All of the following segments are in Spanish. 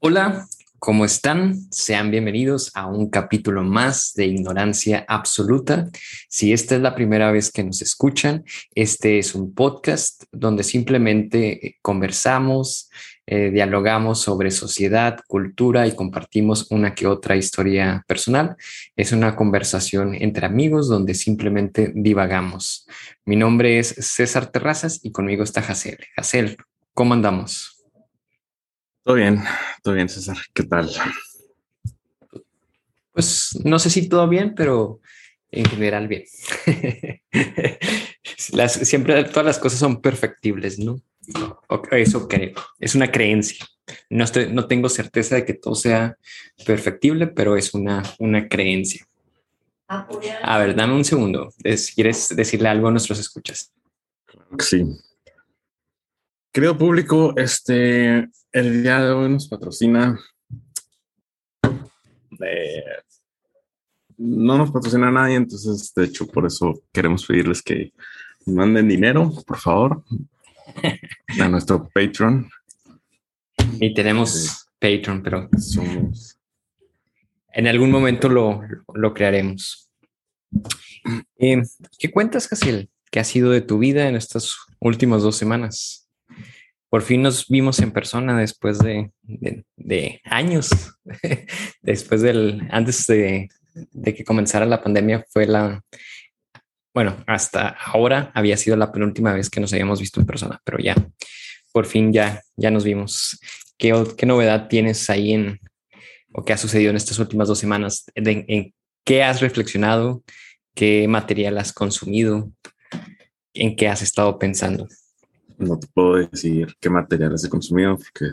Hola, ¿cómo están? Sean bienvenidos a un capítulo más de Ignorancia Absoluta. Si esta es la primera vez que nos escuchan, este es un podcast donde simplemente eh, conversamos, eh, dialogamos sobre sociedad, cultura y compartimos una que otra historia personal. Es una conversación entre amigos donde simplemente divagamos. Mi nombre es César Terrazas y conmigo está Jacel. Jacel, ¿cómo andamos? Todo bien, todo bien, César. ¿Qué tal? Pues no sé si todo bien, pero en general bien. siempre todas las cosas son perfectibles, ¿no? Eso creo. Es una creencia. No, estoy, no tengo certeza de que todo sea perfectible, pero es una, una creencia. A ver, dame un segundo. ¿Quieres decirle algo a nuestros escuchas? Sí. Querido público, este, el día de hoy nos patrocina. Eh, no nos patrocina nadie, entonces, de hecho, por eso queremos pedirles que manden dinero, por favor, a nuestro Patreon. Y tenemos Patreon, pero somos. En algún momento lo, lo crearemos. Eh, ¿Qué cuentas, Casiel? ¿Qué ha sido de tu vida en estas últimas dos semanas? Por fin nos vimos en persona después de, años. después del, antes de, que comenzara la pandemia fue la, bueno, hasta ahora había sido la penúltima vez que nos habíamos visto en persona, pero ya, por fin ya, ya nos vimos. ¿Qué, qué novedad tienes ahí en, o qué ha sucedido en estas últimas dos semanas? ¿En qué has reflexionado? ¿Qué material has consumido? ¿En qué has estado pensando? No te puedo decir qué materiales he consumido porque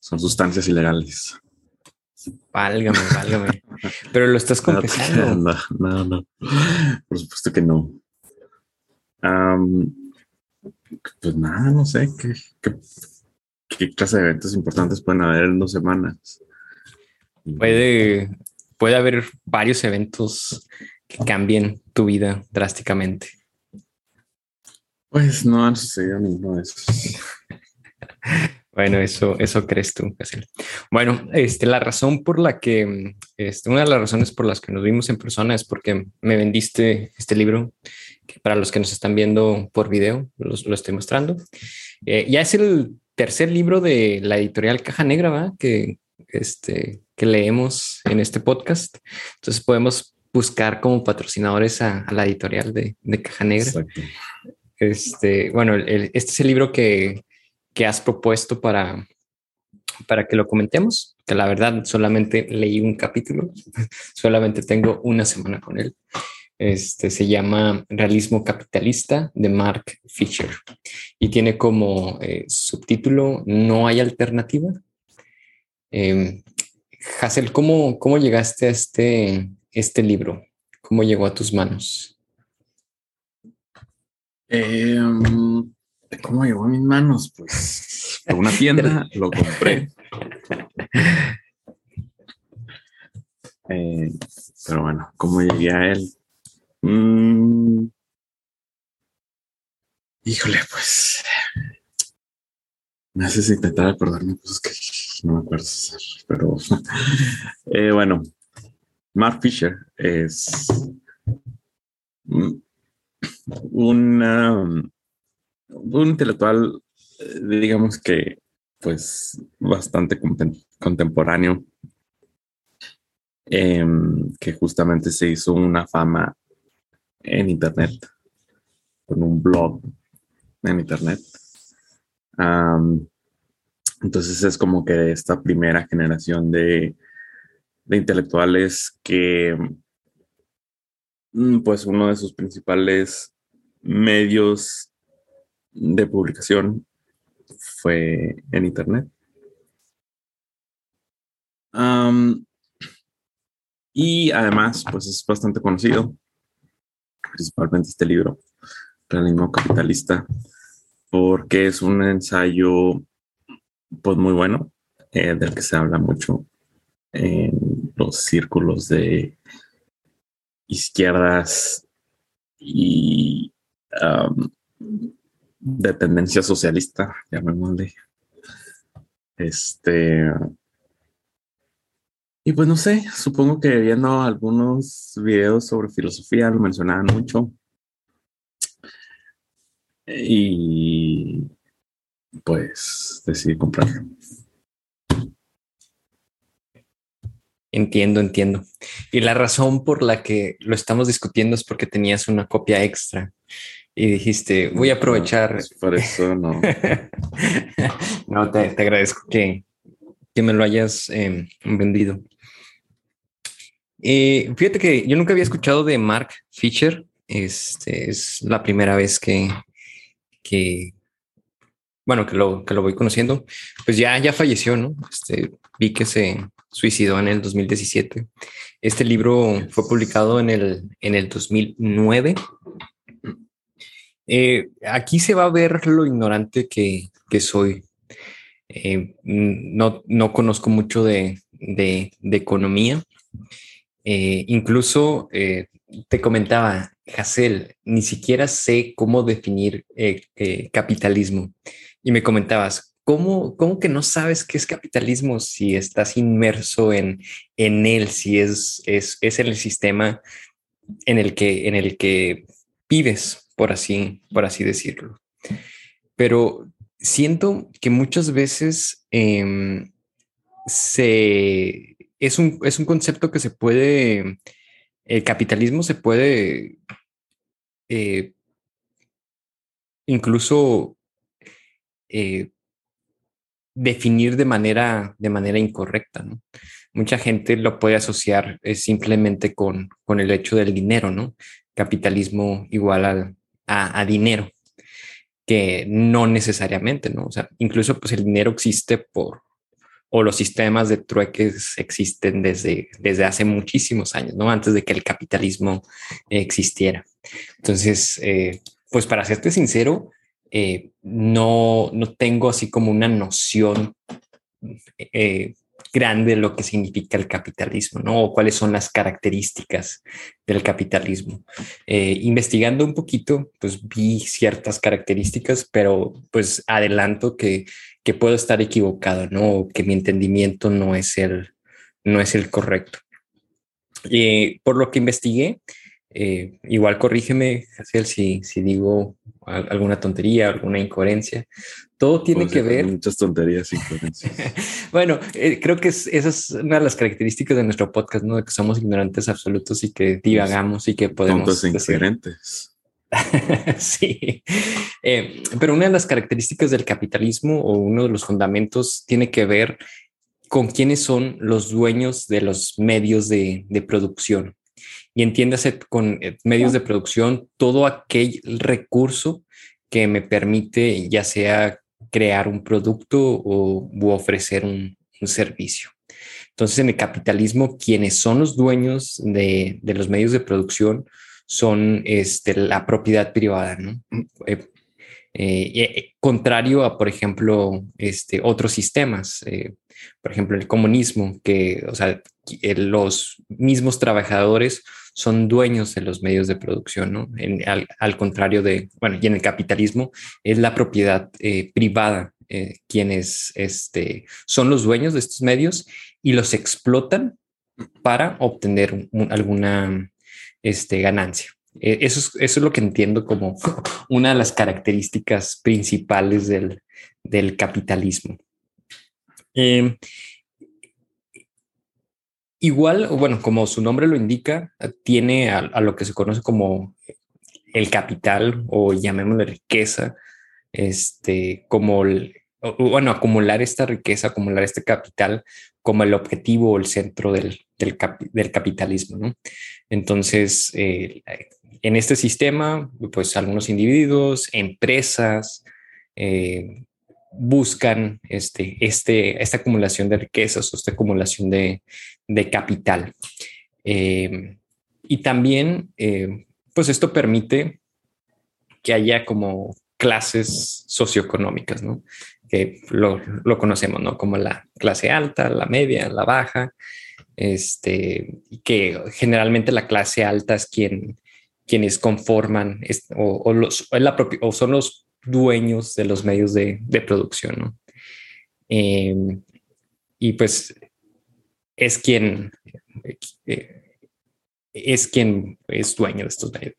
son sustancias ilegales. Válgame, válgame. Pero lo estás confesando. No, no, no. Por supuesto que no. pues nada, no sé qué, qué, clase de eventos importantes pueden haber en dos semanas. Puede, puede haber varios eventos que cambien tu vida drásticamente. Pues no han sucedido ninguno de esos. Bueno, eso, eso crees tú, Bueno, este, la razón por la que, este, una de las razones por las que nos vimos en persona es porque me vendiste este libro, que para los que nos están viendo por video, lo estoy mostrando. Eh, ya es el tercer libro de la editorial Caja Negra, ¿va? Que, este, que leemos en este podcast. Entonces podemos buscar como patrocinadores a, la editorial de, de Caja Negra. Exacto. Este, bueno, este es el libro que, has propuesto para, para que lo comentemos, que la verdad solamente leí un capítulo, solamente tengo una semana con él. Este se llama Realismo Capitalista de Mark Fisher y tiene como eh, subtítulo No hay alternativa. Eh, Hassel, ¿cómo, ¿cómo llegaste a este, este libro? ¿Cómo llegó a tus manos? Eh, ¿Cómo llegó a mis manos? Pues por una tienda lo compré. Eh, pero bueno, ¿cómo llegué a él? Mm, híjole, pues me haces intentar acordarme cosas que no me acuerdo, pero eh, bueno, Mark Fisher es un intelectual, eh, digamos que, pues, bastante contemporáneo, em, que justamente se hizo una fama en Internet, con un blog en Internet. entonces es como que esta primera generación de, de intelectuales que Mm, pues uno de sus principales medios de publicación fue en Internet. y además, pues es bastante conocido, principalmente este libro, Realismo Capitalista, porque es un ensayo pues muy bueno, eh, del que se habla mucho en los círculos de izquierdas y de tendencia socialista, llamémosle. Este. Y pues no sé, supongo que viendo algunos videos sobre filosofía lo mencionaban mucho. Y pues decidí comprarlo. Entiendo, entiendo. Y la razón por la que lo estamos discutiendo es porque tenías una copia extra y dijiste, voy a aprovechar. Pues, por eso no. no, te, agradezco que, que, me lo hayas em, vendido. Eh, fíjate que yo nunca había escuchado de Mark Fisher. Este es la primera vez que, que bueno, que lo, que lo voy conociendo. Pues ya, ya falleció, ¿no? Este, vi que se, suicidó en el 2017. Este libro fue publicado en el, en el 2009. Eh, aquí se va a ver lo ignorante que, soy. Eh, no, no, conozco mucho de, economía. Eh, incluso te comentaba, Hassel, ni siquiera sé cómo definir capitalismo. Y me comentabas, ¿Cómo, ¿Cómo, que no sabes qué es capitalismo si estás inmerso en, en él, si es, es, es el sistema en el que, en el que vives, por así, por así decirlo? Pero siento que muchas veces em, se, es, un, es un concepto que se puede, el capitalismo se puede eh, incluso eh, definir de manera, de manera incorrecta. ¿no? Mucha gente lo puede asociar eh, simplemente con, con el hecho del dinero, ¿no? Capitalismo igual a, dinero, que no necesariamente, ¿no? O sea, incluso pues el dinero existe por, o los sistemas de trueques existen desde, desde hace muchísimos años, ¿no? Antes de que el capitalismo existiera. Entonces, eh, pues para serte sincero, eh, no, no tengo así como una noción eh, grande de lo que significa el capitalismo, ¿no? O cuáles son las características del capitalismo. Eh, investigando un poquito, pues vi ciertas características, pero pues adelanto que, que puedo estar equivocado, ¿no? que mi entendimiento no es el, no es el correcto. por lo que investigué, eh, igual corrígeme, si, si digo alguna tontería, alguna incoherencia. Todo tiene que ver. Muchas tonterías, incoherencias. bueno, eh, creo que esa es una de las características de nuestro podcast, ¿no? De que somos ignorantes absolutos y que divagamos y que podemos. Tontos e incoherentes. sí, eh, pero una de las características del capitalismo o uno de los fundamentos tiene que ver con quiénes son los dueños de los medios de, de producción y entiéndase con eh, medios de producción todo aquel recurso que me permite ya sea crear un producto o ofrecer un, servicio. Entonces, en el capitalismo, quienes son los dueños de, los medios de producción son este, la propiedad privada, ¿no? Eh, eh, contrario a, por ejemplo, este, otros sistemas, por ejemplo, el comunismo, que, o sea, los mismos trabajadores son dueños de los medios de producción, ¿no? al, contrario de, bueno, y en el capitalismo es la propiedad eh, privada eh, quienes este, son los dueños de estos medios y los explotan para obtener alguna este, ganancia. E, eso es, eso es lo que entiendo como una de las características principales del, del capitalismo. Eh, Igual, bueno, como su nombre lo indica, tiene a, lo que se conoce como el capital o llamémosle riqueza, este, como, bueno, acumular esta riqueza, acumular este capital como el objetivo o el centro del, del, capitalismo, ¿no? Entonces, eh, en este sistema, pues algunos individuos, empresas, eh, buscan este, este, esta acumulación de riquezas o esta acumulación de, capital. Eh, y también, eh, pues esto permite que haya como clases socioeconómicas, ¿no? Que lo, conocemos, ¿no? Como la clase alta, la media, la baja, este, que generalmente la clase alta es quien, quienes conforman o, los, o son los dueños de los medios de, producción. Em, y pues es quien eh, es quien es dueño de estos medios.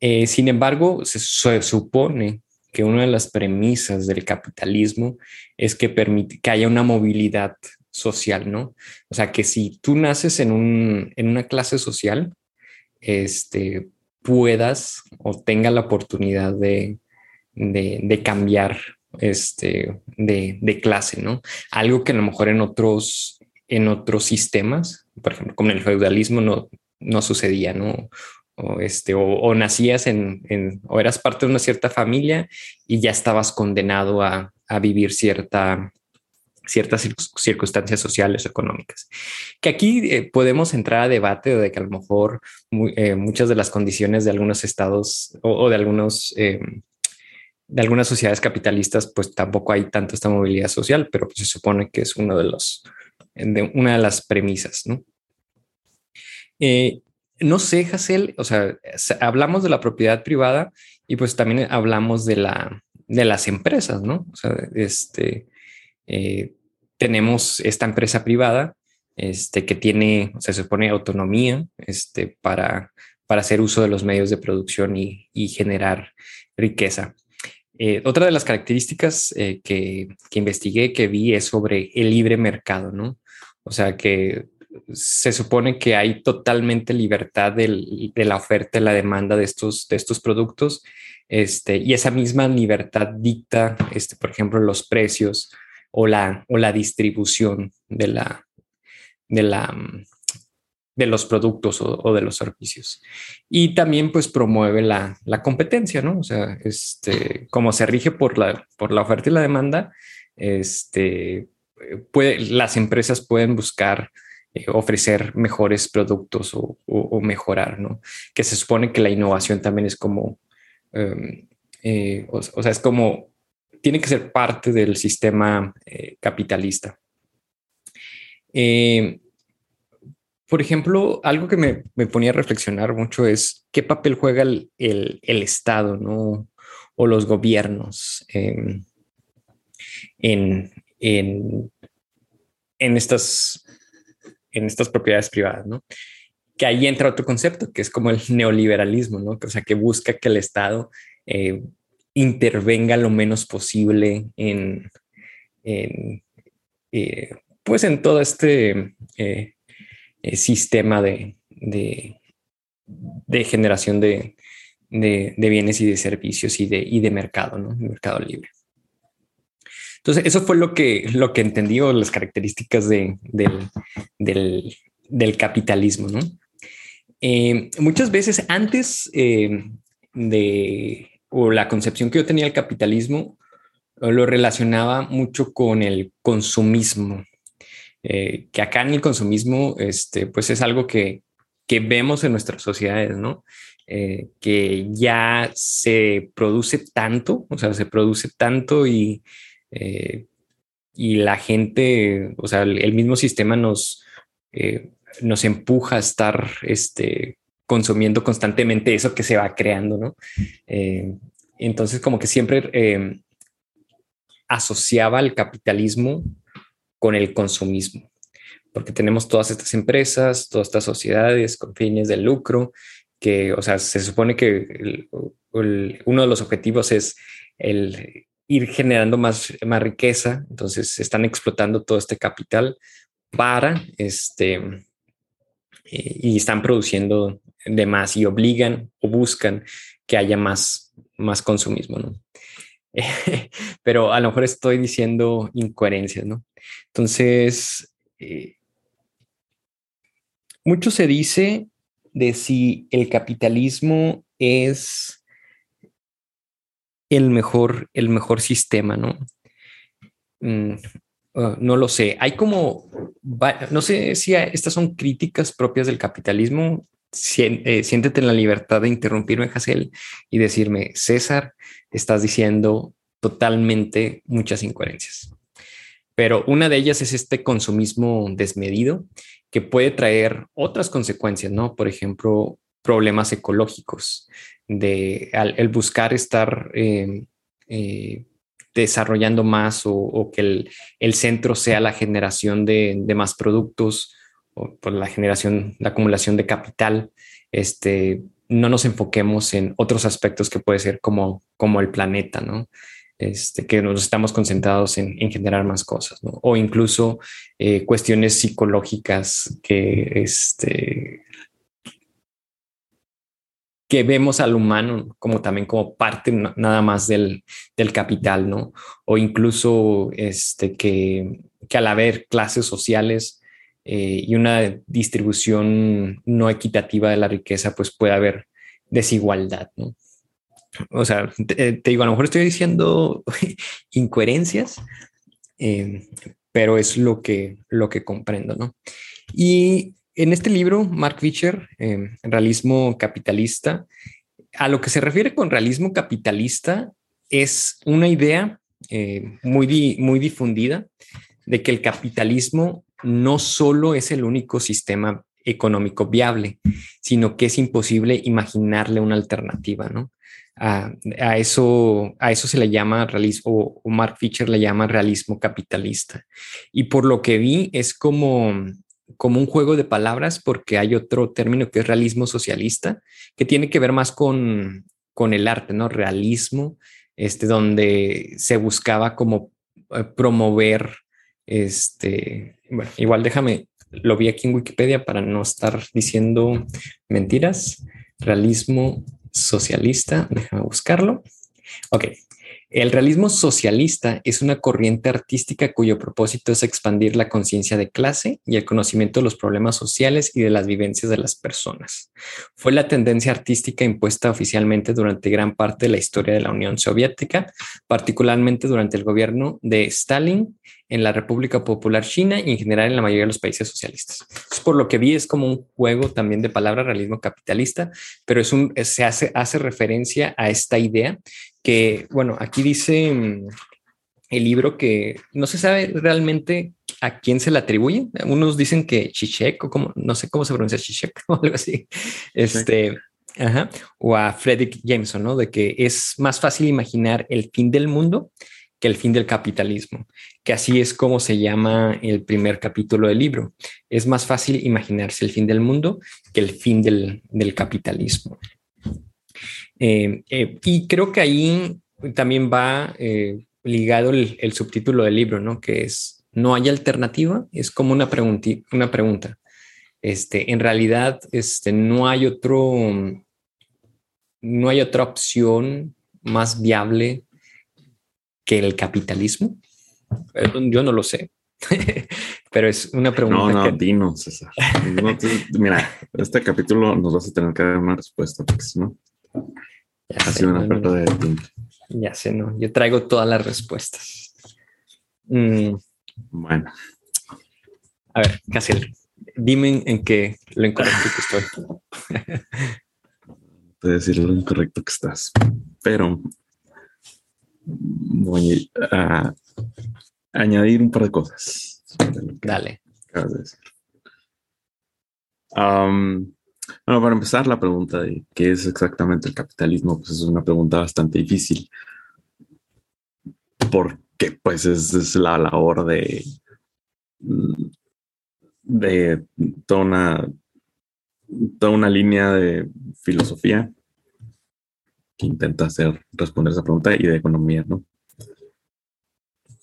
Eh, sin embargo, se, supone que una de las premisas del capitalismo es que permite que haya una movilidad social, ¿no? O sea, que si tú naces en, un, en una clase social, este, puedas o tenga la oportunidad de, de, cambiar este, de, de, clase, ¿no? Algo que a lo mejor en otros, en otros sistemas, por ejemplo, como en el feudalismo, no, no sucedía, ¿no? O, este, o, nacías en, en, o eras parte de una cierta familia y ya estabas condenado a, a vivir cierta, ciertas circunstancias sociales o económicas. Que aquí eh, podemos entrar a debate de que a lo mejor eh, muchas de las condiciones de algunos estados o, de algunos em, de algunas sociedades capitalistas, pues tampoco hay tanto esta movilidad social, pero pues, se supone que es uno de los de una de las premisas, ¿no? Eh, no sé, Hassel, o sea, hablamos de la propiedad privada y pues también hablamos de la de las empresas, ¿no? O sea, este tenemos esta empresa privada este, que tiene, se supone, autonomía este, para, para hacer uso de los medios de producción y, generar riqueza. Eh, otra de las características eh, que, que, investigué, que vi, es sobre el libre mercado, ¿no? O sea, que se supone que hay totalmente libertad de la oferta y la demanda de estos, de estos productos, este, y esa misma libertad dicta, este, por ejemplo, los precios, o la, o la distribución de, la, de, la, de los productos o, de los servicios. Y también pues promueve la, la, competencia, ¿no? O sea, este, como se rige por la, por la oferta y la demanda, este, las empresas pueden buscar eh, ofrecer mejores productos o, o, mejorar, ¿no? Que se supone que la innovación también es como, em, eh, o, sea, es como tiene que ser parte del sistema eh, capitalista. Eh, por ejemplo, algo que me, ponía a reflexionar mucho es qué papel juega el, Estado ¿no? o los gobiernos en, en, estas, en estas propiedades privadas. ¿no? Que ahí entra otro concepto que es como el neoliberalismo, ¿no? o sea, que busca que el Estado eh, intervenga lo menos posible en, eh, pues en todo este eh, eh, sistema de, de, generación de, bienes y de servicios y de, y de mercado, ¿no? mercado libre. Entonces, eso fue lo que, lo que entendí o las características del, del, capitalismo, ¿no? muchas veces antes de o la concepción que yo tenía del capitalismo eh, lo relacionaba mucho con el consumismo, eh, que acá en el consumismo, este, pues es algo que, que vemos en nuestras sociedades, ¿no? Eh, que ya se produce tanto, o sea, se produce tanto y, y la gente, o sea, el, mismo sistema nos, nos empuja a estar este, consumiendo constantemente eso que se va creando, ¿no? Eh, entonces, como que siempre eh, asociaba el capitalismo con el consumismo, porque tenemos todas estas empresas, todas estas sociedades con fines de lucro, que, o sea, se supone que uno de los objetivos es el ir generando más, más riqueza, entonces están explotando todo este capital para este y están produciendo de más y obligan o buscan que haya más, más consumismo, ¿no? Pero a lo mejor estoy diciendo incoherencias, ¿no? Entonces, eh, mucho se dice de si el capitalismo es el mejor, el mejor sistema, ¿no? Mm, uh, no lo sé. Hay como, no sé si estas son críticas propias del capitalismo eh, siéntete en la libertad de interrumpirme, Hassel, y decirme, César, estás diciendo totalmente muchas incoherencias. Pero una de ellas es este consumismo desmedido que puede traer otras consecuencias, ¿no? Por ejemplo, problemas ecológicos, de el buscar estar, em, eh, desarrollando más o, que el, centro sea la generación de, más productos o por la generación, la acumulación de capital, este, no nos enfoquemos en otros aspectos que puede ser como, como el planeta, ¿no? Este, que nos estamos concentrados en, generar más cosas. O incluso eh, cuestiones psicológicas que, este, que vemos al humano como también como parte nada más del, capital, ¿no? O incluso este, que, al haber clases sociales eh, y una distribución no equitativa de la riqueza, pues puede haber desigualdad, ¿no? O sea, te, digo, a lo mejor estoy diciendo incoherencias, eh, pero es lo que, lo que comprendo, ¿no? Y en este libro, Mark Fisher, em, Realismo Capitalista, a lo que se refiere con realismo capitalista es una idea eh, muy, muy difundida de que el capitalismo no solo es el único sistema económico viable, sino que es imposible imaginarle una alternativa, ¿no? A, eso, a eso se le llama realismo, o Mark Fisher le llama realismo capitalista. Y por lo que vi, es como como un juego de palabras porque hay otro término que es realismo socialista, que tiene que ver más con, con el arte, ¿no? Realismo, este, donde se buscaba como eh, promover, este, bueno, igual déjame, lo vi aquí en Wikipedia para no estar diciendo mentiras. Realismo socialista, déjame buscarlo. Ok, el realismo socialista es una corriente artística cuyo propósito es expandir la conciencia de clase y el conocimiento de los problemas sociales y de las vivencias de las personas. Fue la tendencia artística impuesta oficialmente durante gran parte de la historia de la Unión Soviética, particularmente durante el gobierno de Stalin en la República Popular China y en general en la mayoría de los países socialistas. por lo que vi es como un juego también de palabra realismo capitalista, pero es un, se hace, hace referencia a esta idea que, bueno, aquí dice mm, el libro que no se sabe realmente a quién se le atribuye. Unos dicen que Chichek o como, no sé cómo se pronuncia Chichek o algo así. Este, ajá, o a Frederick Jameson, ¿no? De que es más fácil imaginar el fin del mundo que el fin del capitalismo, que así es como se llama el primer capítulo del libro. Es más fácil imaginarse el fin del mundo que el fin del, del capitalismo. Eh, eh, y creo que ahí también va eh, ligado el, subtítulo del libro, ¿no? Que es, no hay alternativa, es como una, una pregunta. Este, en realidad, este, no hay otro, no hay otra opción más viable que el capitalismo. Yo no lo sé, pero es una pregunta. No, no, dinos, César. mira, este capítulo nos vas a tener que dar una respuesta, porque si no. Ya ha sido una de Ya sé, no. Yo traigo todas las respuestas. Mm. Bueno. A ver, Casiel, dime en qué lo incorrecto que estoy. Puedo decir lo incorrecto que estás, pero voy a añadir un par de cosas. Dale. Bueno, para empezar, la pregunta de qué es exactamente el capitalismo, pues es una pregunta bastante difícil. Porque pues es, la labor de, de toda una, toda una línea de filosofía que intenta hacer responder esa pregunta y de economía, ¿no?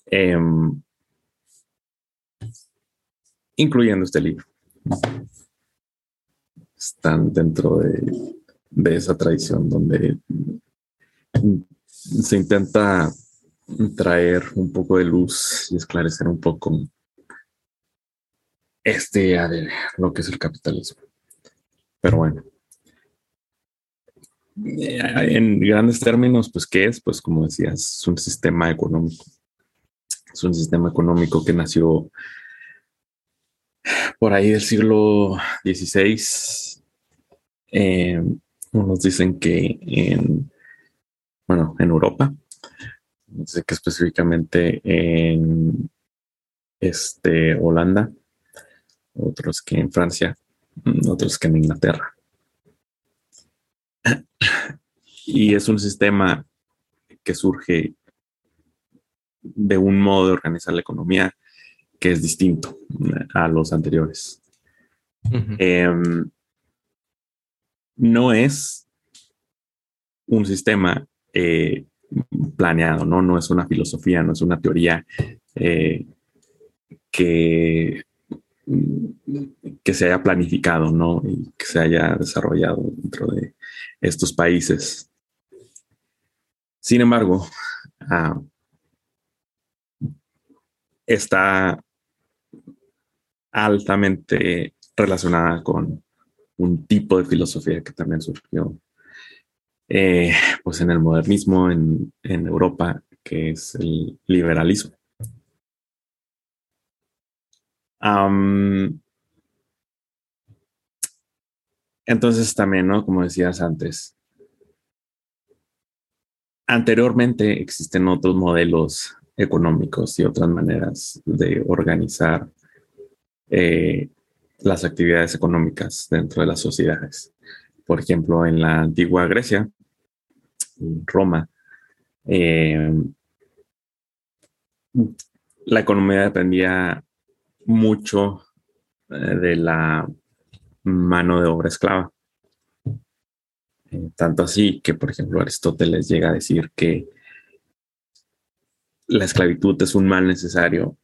Em, incluyendo este libro están dentro de, esa tradición donde se intenta traer un poco de luz y esclarecer un poco este de lo que es el capitalismo. Pero bueno, en grandes términos, pues, ¿qué es? Pues, como decías, es un sistema económico. Es un sistema económico que nació por ahí del siglo XVI. Eh, unos dicen que en, bueno, en Europa, que específicamente en este, Holanda, otros que en Francia, otros que en Inglaterra. Y es un sistema que surge de un modo de organizar la economía que es distinto a los anteriores. Em, no es un sistema eh, planeado, ¿no? No es una filosofía, no es una teoría eh, que, que se haya planificado, ¿no? Y que se haya desarrollado dentro de estos países. Sin embargo, ah, está altamente relacionada con un tipo de filosofía que también surgió eh, pues en el modernismo en, Europa, que es el liberalismo. entonces también, ¿no? Como decías antes, anteriormente existen otros modelos económicos y otras maneras de organizar eh, las actividades económicas dentro de las sociedades. Por ejemplo, en la antigua Grecia, Roma, eh, la economía dependía mucho eh, de la mano de obra esclava. tanto así que, por ejemplo, Aristóteles llega a decir que la esclavitud es un mal necesario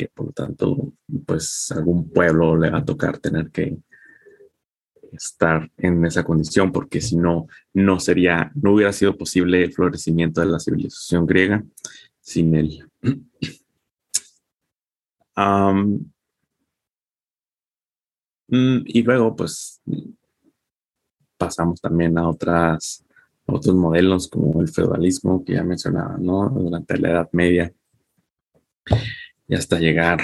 que por lo tanto, pues algún pueblo le va a tocar tener que estar en esa condición, porque si no, no sería, no hubiera sido posible el florecimiento de la civilización griega sin él. Mm, y luego, pues, pasamos también a otras, otros modelos como el feudalismo que ya mencionaba, ¿no? Durante la Edad Media y hasta llegar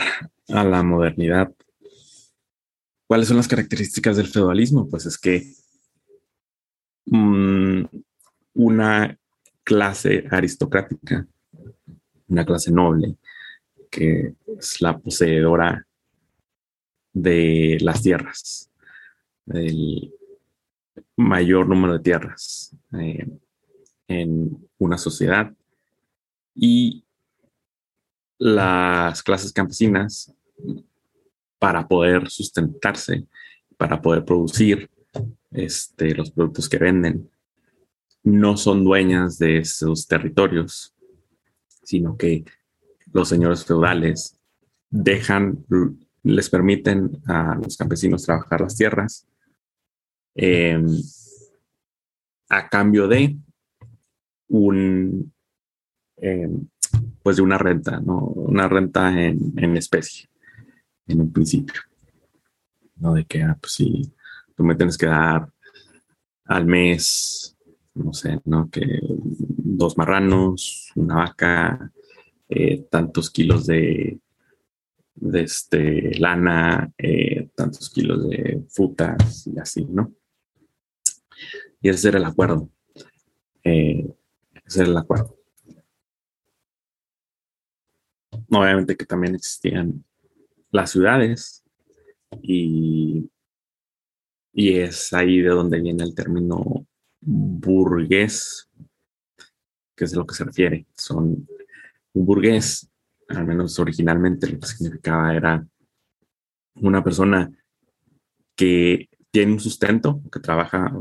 a la modernidad. ¿Cuáles son las características del feudalismo? Pues es que mm, una clase aristocrática, una clase noble, que es la poseedora de las tierras, el mayor número de tierras eh, en una sociedad y las clases campesinas para poder sustentarse, para poder producir este, los productos que venden, no son dueñas de esos territorios, sino que los señores feudales dejan, les permiten a los campesinos trabajar las tierras em, a cambio de un, em, pues de una renta, ¿no? Una renta en, especie, en un principio. No de que, ah, pues si tú me tienes que dar al mes, no sé, ¿no? Que dos marranos, una vaca, eh, tantos kilos de, de este, lana, eh, tantos kilos de frutas y así, ¿no? Y ese era el acuerdo. Eh, ese era el acuerdo. Obviamente que también existían las ciudades y, y es ahí de donde viene el término burgués, que es lo que se refiere. Son un burgués, al menos originalmente lo que significaba era una persona que tiene un sustento, que trabaja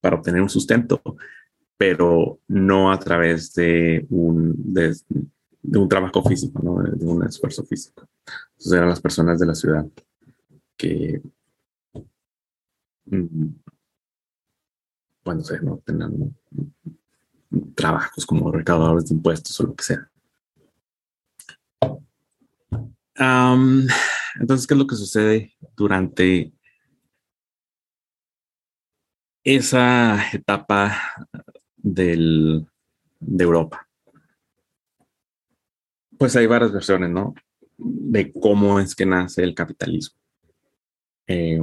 para obtener un sustento, pero no a través de un, de un trabajo físico, ¿no? de, un esfuerzo físico. Entonces eran las personas de la ciudad que, mm, bueno, sé, no tenían trabajos como recaudadores de impuestos o lo que sea. entonces, ¿qué es lo que sucede durante esa etapa del, de Europa? Pues hay varias versiones, ¿no? De cómo es que nace el capitalismo. Eh,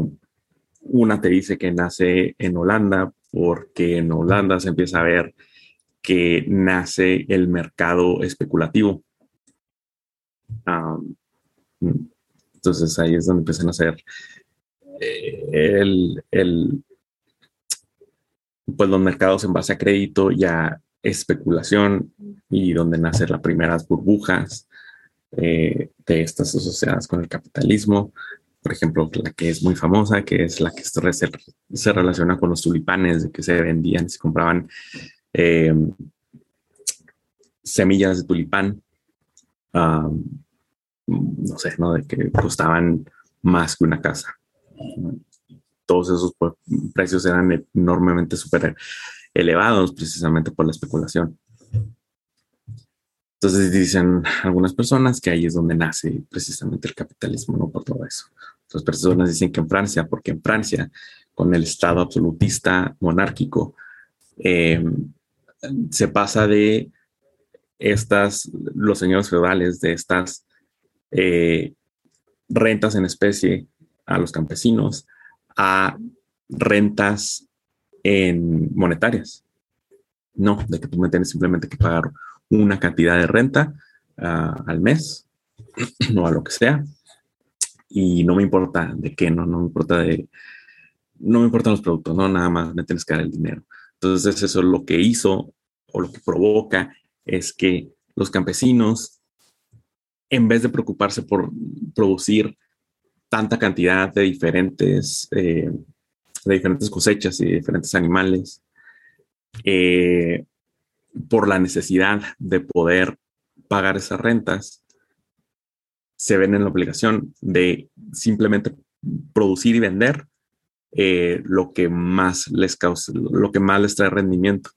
una te dice que nace en Holanda porque en Holanda se empieza a ver que nace el mercado especulativo. entonces ahí es donde empiezan a hacer eh, el, el, pues los mercados en base a crédito ya especulación y donde nacen las primeras burbujas eh, de estas asociadas con el capitalismo. Por ejemplo, la que es muy famosa, que es la que se, relaciona con los tulipanes, de que se vendían, se compraban eh, semillas de tulipán, no sé, ¿no? De que costaban más que una casa. Todos esos pues, precios eran enormemente súper elevados precisamente por la especulación. Entonces dicen algunas personas que ahí es donde nace precisamente el capitalismo, no por todo eso. Otras personas dicen que en Francia, porque en Francia, con el Estado absolutista monárquico, eh, se pasa de estas, los señores feudales, de estas eh, rentas en especie a los campesinos, a rentas en monetarias. No, de que tú me tienes simplemente que pagar una cantidad de renta uh, al mes o a lo que sea. Y no me importa de qué, no, no me importa de, no me importan los productos, no, nada más me tienes que dar el dinero. Entonces eso es lo que hizo o lo que provoca es que los campesinos, en vez de preocuparse por producir tanta cantidad de diferentes, eh, de diferentes cosechas y diferentes animales, eh, por la necesidad de poder pagar esas rentas, se ven en la obligación de simplemente producir y vender eh, lo que más les causa, lo que más les trae rendimiento.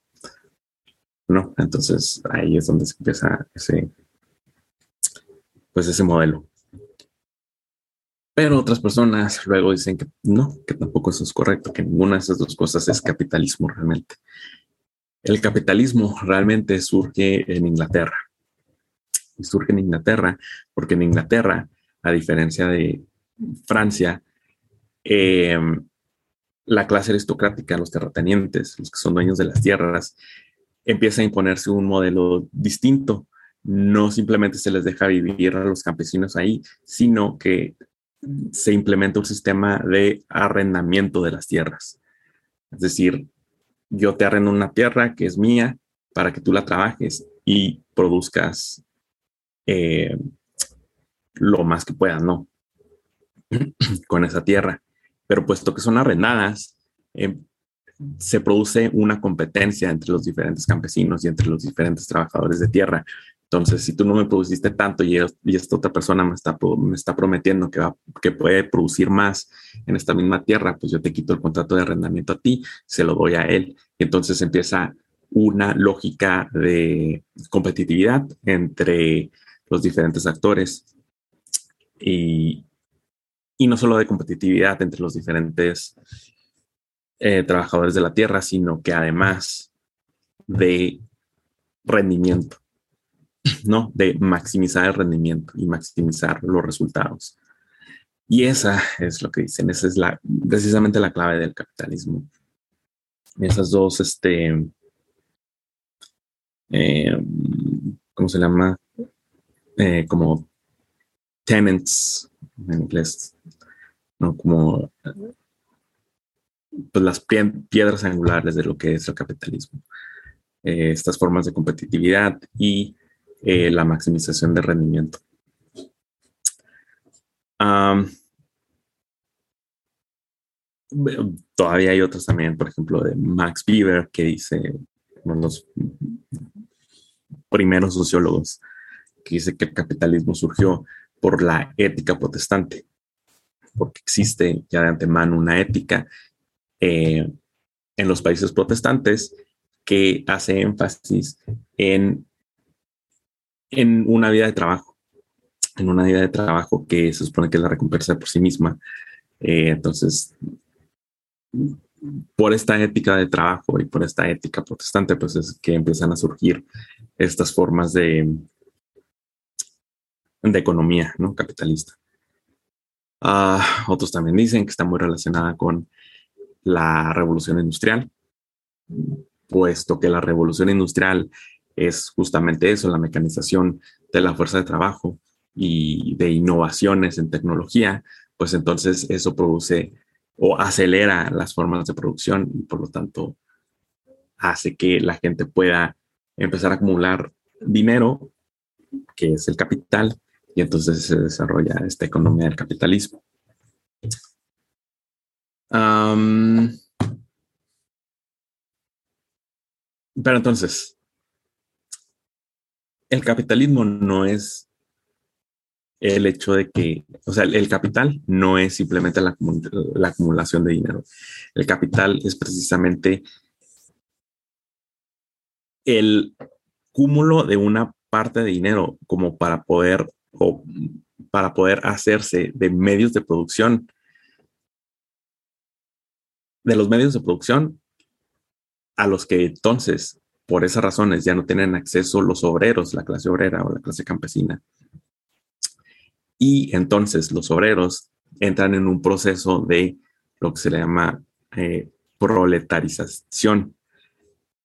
¿No? Entonces ahí es donde se empieza ese, pues ese modelo. Pero otras personas luego dicen que no, que tampoco eso es correcto, que ninguna de esas dos cosas es capitalismo realmente. El capitalismo realmente surge en Inglaterra. Y surge en Inglaterra porque en Inglaterra, a diferencia de Francia, em, la clase aristocrática, los terratenientes, los que son dueños de las tierras, empieza a imponerse un modelo distinto. No simplemente se les deja vivir a los campesinos ahí, sino que se implementa un sistema de arrendamiento de las tierras. Es decir, yo te arrendo una tierra que es mía para que tú la trabajes y produzcas eh, lo más que puedas, ¿no? Con esa tierra. Pero puesto que son arrendadas, eh, se produce una competencia entre los diferentes campesinos y entre los diferentes trabajadores de tierra. Entonces, si tú no me produciste tanto y, esta otra persona me está, me está prometiendo que, puede producir más en esta misma tierra, pues yo te quito el contrato de arrendamiento a ti, se lo doy a él. Entonces empieza una lógica de competitividad entre los diferentes actores y, y no solo de competitividad entre los diferentes eh, trabajadores de la tierra, sino que además de rendimiento. ¿No? De maximizar el rendimiento y maximizar los resultados. Y esa es lo que dicen, esa es la, precisamente la clave del capitalismo. Esas dos, este, eh, ¿cómo se llama? Eh, como tenants en inglés, ¿no? Como pues, las piedras angulares de lo que es el capitalismo. Eh, estas formas de competitividad y eh, la maximización de rendimiento. todavía hay otros también, por ejemplo, de Max Weber, que dice, uno de los primeros sociólogos, que dice que el capitalismo surgió por la ética protestante, porque existe ya de antemano una ética eh, en los países protestantes que hace énfasis en en una vida de trabajo, en una vida de trabajo que se supone que es la recompensa por sí misma. Eh, entonces, por esta ética de trabajo y por esta ética protestante, pues es que empiezan a surgir estas formas de, de economía ¿no? capitalista. Ah, otros también dicen que está muy relacionada con la revolución industrial, puesto que la revolución industrial es justamente eso, la mecanización de la fuerza de trabajo y de innovaciones en tecnología, pues entonces eso produce o acelera las formas de producción y por lo tanto hace que la gente pueda empezar a acumular dinero, que es el capital, y entonces se desarrolla esta economía del capitalismo. pero entonces, el capitalismo no es el hecho de que, o sea, el, capital no es simplemente la, la, acumulación de dinero. El capital es precisamente el cúmulo de una parte de dinero como para poder o para poder hacerse de medios de producción de los medios de producción a los que entonces por esas razones ya no tienen acceso los obreros, la clase obrera o la clase campesina. Y entonces los obreros entran en un proceso de lo que se le llama eh, proletarización.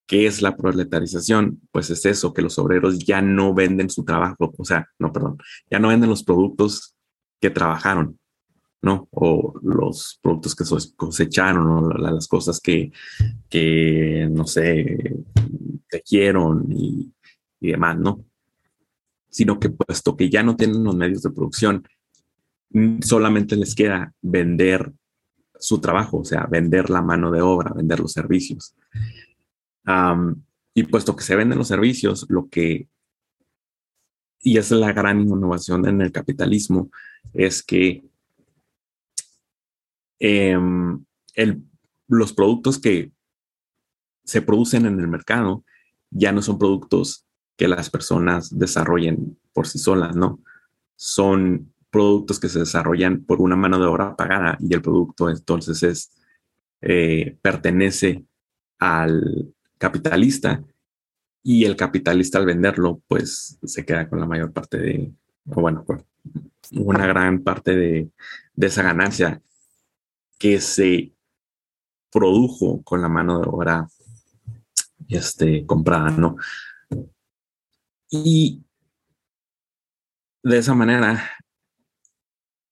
¿Qué es la proletarización? Pues es eso, que los obreros ya no venden su trabajo, o sea, no, perdón, ya no venden los productos que trabajaron, ¿no? O los productos que cosecharon, o las cosas que, que, no sé, tejieron y, y demás, ¿no? Sino que puesto que ya no tienen los medios de producción, solamente les queda vender su trabajo, o sea, vender la mano de obra, vender los servicios. y puesto que se venden los servicios, lo que, y es la gran innovación en el capitalismo, es que Em, los productos que se producen en el mercado ya no son productos que las personas desarrollen por sí solas, ¿no? Son productos que se desarrollan por una mano de obra pagada y el producto entonces es, eh, pertenece al capitalista y el capitalista al venderlo pues se queda con la mayor parte de, o bueno, una gran parte de, de esa ganancia que se produjo con la mano de obra este, comprada, ¿no? Y de esa manera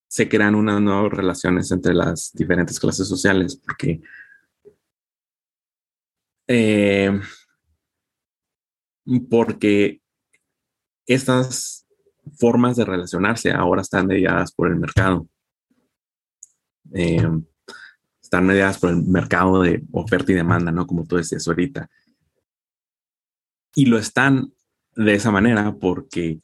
se crean unas nuevas relaciones entre las diferentes clases sociales, porque eh, porque estas formas de relacionarse ahora están mediadas por el mercado. Eh, están mediadas por el mercado de oferta y demanda, ¿no? Como tú decías ahorita. Y lo están de esa manera porque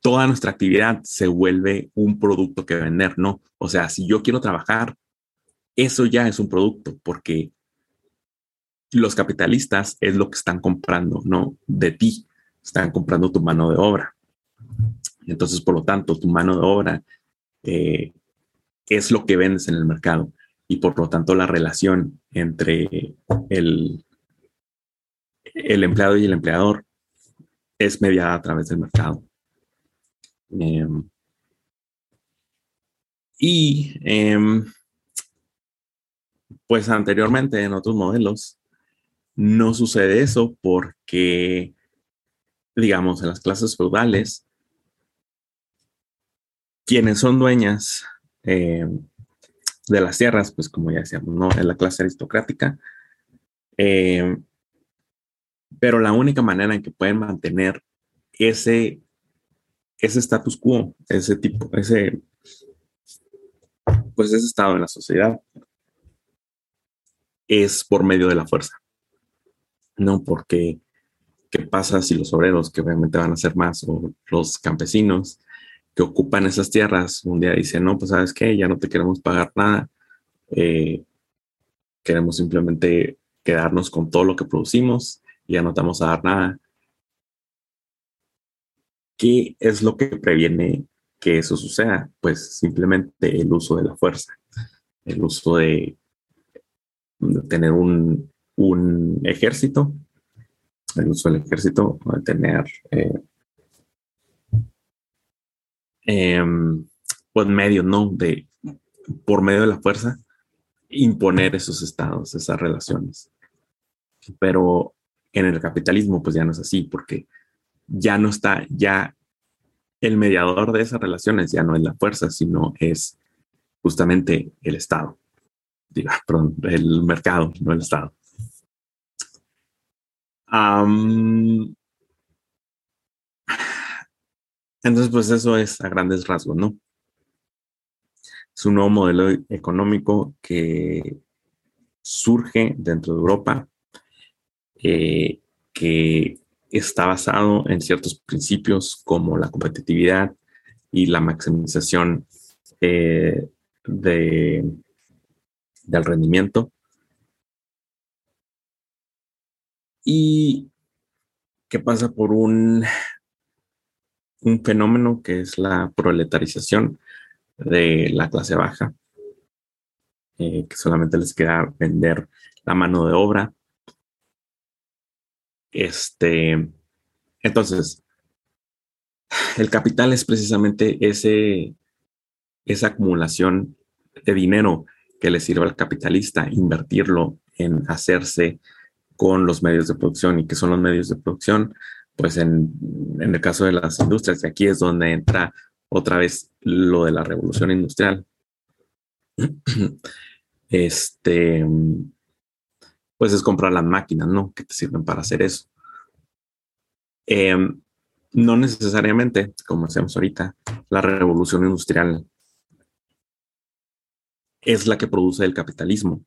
toda nuestra actividad se vuelve un producto que vender, ¿no? O sea, si yo quiero trabajar, eso ya es un producto porque los capitalistas es lo que están comprando, ¿no? De ti, están comprando tu mano de obra. Entonces, por lo tanto, tu mano de obra eh, es lo que vendes en el mercado y por lo tanto la relación entre el, el empleado y el empleador es mediada a través del mercado. Em, y em, pues anteriormente en otros modelos no sucede eso porque, digamos, en las clases feudales, quienes son dueñas eh, de las tierras, pues como ya decíamos, ¿no? Es la clase aristocrática. Pero la única manera en que pueden mantener ese, ese status quo, ese tipo, ese, pues ese estado en la sociedad, es por medio de la fuerza. No porque, ¿qué pasa si los obreros, que obviamente van a ser más, o los campesinos, que ocupan esas tierras un día dicen, no, pues sabes qué, ya no te queremos pagar nada, eh, queremos simplemente quedarnos con todo lo que producimos ya no te vamos a dar nada. ¿Qué es lo que previene que eso suceda? Pues simplemente el uso de la fuerza, el uso de, tener un, ejército, el uso del ejército, de tener eh, Em, pues medio, ¿no? De, por medio de la fuerza, imponer esos estados, esas relaciones. Pero en el capitalismo, pues ya no es así, porque ya no está, ya el mediador de esas relaciones ya no es la fuerza, sino es justamente el Estado. Diga, perdón, el mercado, no el Estado. entonces, pues eso es a grandes rasgos, ¿no? Es un nuevo modelo económico que surge dentro de Europa, eh, que está basado en ciertos principios como la competitividad y la maximización eh, de, del rendimiento. Y que pasa por un, un fenómeno que es la proletarización de la clase baja, eh, que solamente les queda vender la mano de obra. Este, entonces, el capital es precisamente ese, esa acumulación de dinero que le sirve al capitalista, invertirlo en hacerse con los medios de producción. ¿Y qué son los medios de producción? Pues en, en el caso de las industrias, aquí es donde entra otra vez lo de la revolución industrial. Este, pues es comprar las máquinas, ¿no? Que te sirven para hacer eso. Em, no necesariamente, como decíamos ahorita, la revolución industrial es la que produce el capitalismo,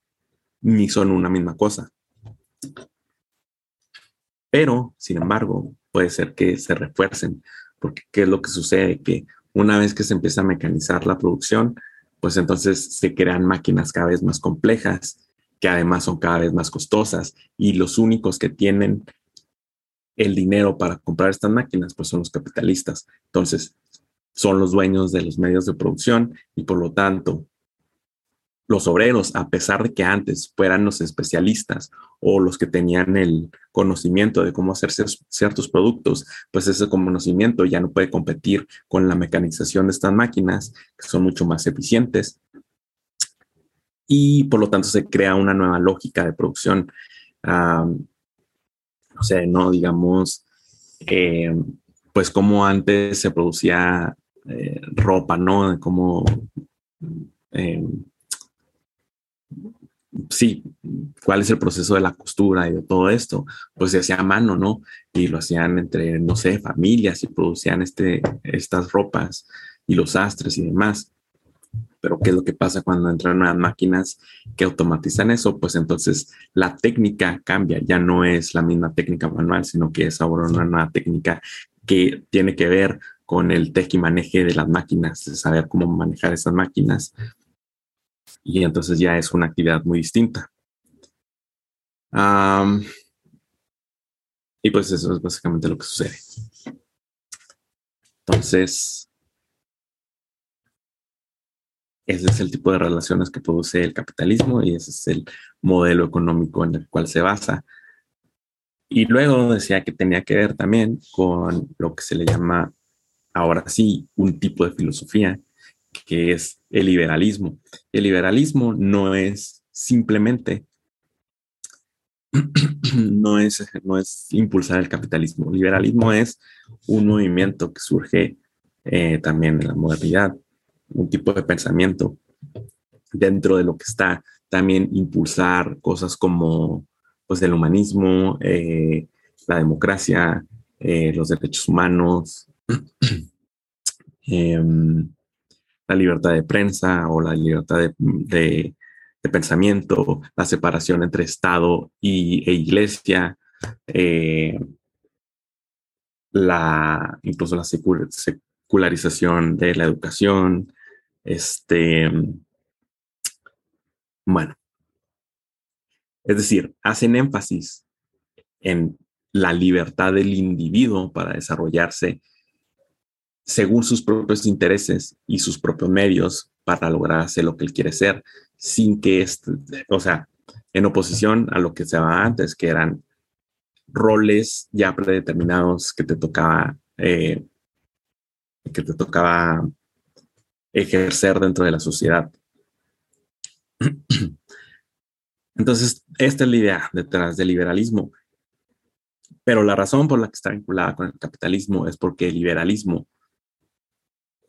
ni son una misma cosa. Pero, sin embargo, puede ser que se refuercen, porque ¿qué es lo que sucede? Que una vez que se empieza a mecanizar la producción, pues entonces se crean máquinas cada vez más complejas, que además son cada vez más costosas, y los únicos que tienen el dinero para comprar estas máquinas, pues son los capitalistas. Entonces, son los dueños de los medios de producción y por lo tanto, los obreros, a pesar de que antes fueran los especialistas o los que tenían el conocimiento de cómo hacer ciertos productos, pues ese conocimiento ya no puede competir con la mecanización de estas máquinas, que son mucho más eficientes. Y por lo tanto se crea una nueva lógica de producción. o sea, no digamos, eh, pues como antes se producía eh, ropa, ¿no? Como... Eh, sí, cuál es el proceso de la costura y de todo esto, pues se hacía a mano, ¿no? Y lo hacían entre, no sé, familias y producían este, estas ropas y los astres y demás. Pero ¿qué es lo que pasa cuando entran nuevas máquinas que automatizan eso? Pues entonces la técnica cambia, ya no es la misma técnica manual, sino que es ahora una nueva técnica que tiene que ver con el maneje de las máquinas, de saber cómo manejar esas máquinas y entonces ya es una actividad muy distinta. y pues eso es básicamente lo que sucede. Entonces, ese es el tipo de relaciones que produce el capitalismo y ese es el modelo económico en el cual se basa. Y luego decía que tenía que ver también con lo que se le llama, ahora sí, un tipo de filosofía que es el liberalismo. El liberalismo no es simplemente, no es, no es impulsar el capitalismo. El liberalismo es un movimiento que surge eh, también en la modernidad, un tipo de pensamiento dentro de lo que está también impulsar cosas como pues el humanismo, eh, la democracia, eh, los derechos humanos, em, la libertad de prensa o la libertad de, pensamiento, la separación entre Estado y, e iglesia, eh, la, incluso la secularización de la educación, este, bueno, es decir, hacen énfasis en la libertad del individuo para desarrollarse según sus propios intereses y sus propios medios para lograr hacer lo que él quiere ser, sin que, este, o sea, en oposición a lo que se daba antes, que eran roles ya predeterminados que te tocaba, eh, que te tocaba ejercer dentro de la sociedad. Entonces, esta es la idea detrás del liberalismo. Pero la razón por la que está vinculada con el capitalismo es porque el liberalismo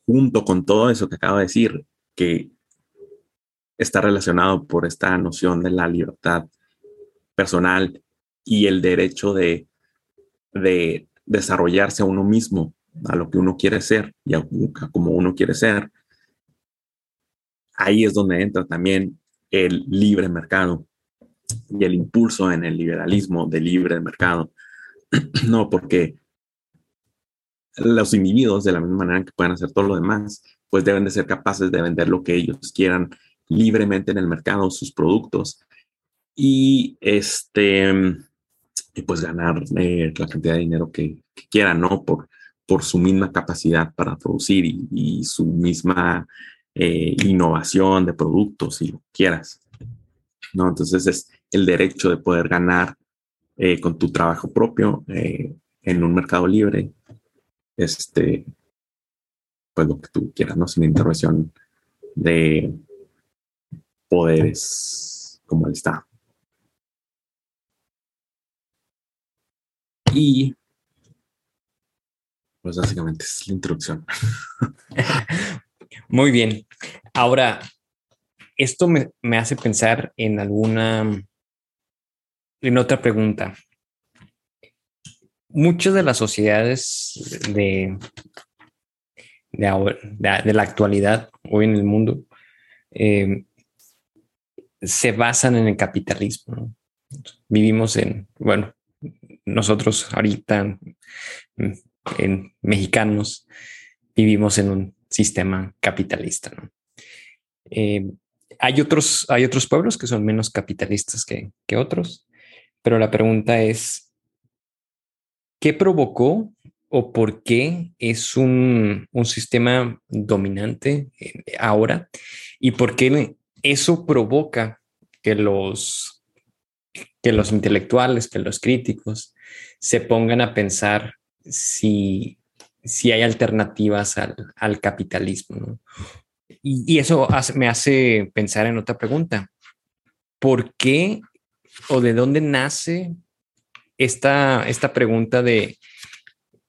junto con todo eso que acabo de decir, que está relacionado por esta noción de la libertad personal y el derecho de, de desarrollarse a uno mismo, a lo que uno quiere ser y a, como uno quiere ser, ahí es donde entra también el libre mercado y el impulso en el liberalismo de libre mercado. no, porque los individuos, de la misma manera que pueden hacer todo lo demás, pues deben de ser capaces de vender lo que ellos quieran libremente en el mercado, sus productos, y este, y pues ganar eh, la cantidad de dinero que, quieran, ¿no? Por, por su misma capacidad para producir y, su misma eh, innovación de productos, si lo quieras, ¿no? Entonces es el derecho de poder ganar eh, con tu trabajo propio en un mercado libre este, pues lo que tú quieras, ¿no? Sin intervención de poderes como el Estado. Y pues básicamente es la introducción. Muy bien. Ahora, esto me, me, hace pensar en alguna, en otra pregunta muchas de las sociedades de, de, la actualidad, hoy en el mundo, eh, se basan en el capitalismo. Vivimos en, bueno, nosotros ahorita, en, mexicanos, vivimos en un sistema capitalista. Eh, hay, otros, hay otros pueblos que son menos capitalistas que, que otros, pero la pregunta es, ¿Qué provocó o por qué es un, sistema dominante eh, ahora? ¿Y por qué eso provoca que los, que los intelectuales, que los críticos se pongan a pensar si, si hay alternativas al, capitalismo? Y, eso me hace pensar en otra pregunta. ¿Por qué o de dónde nace esta, esta pregunta de,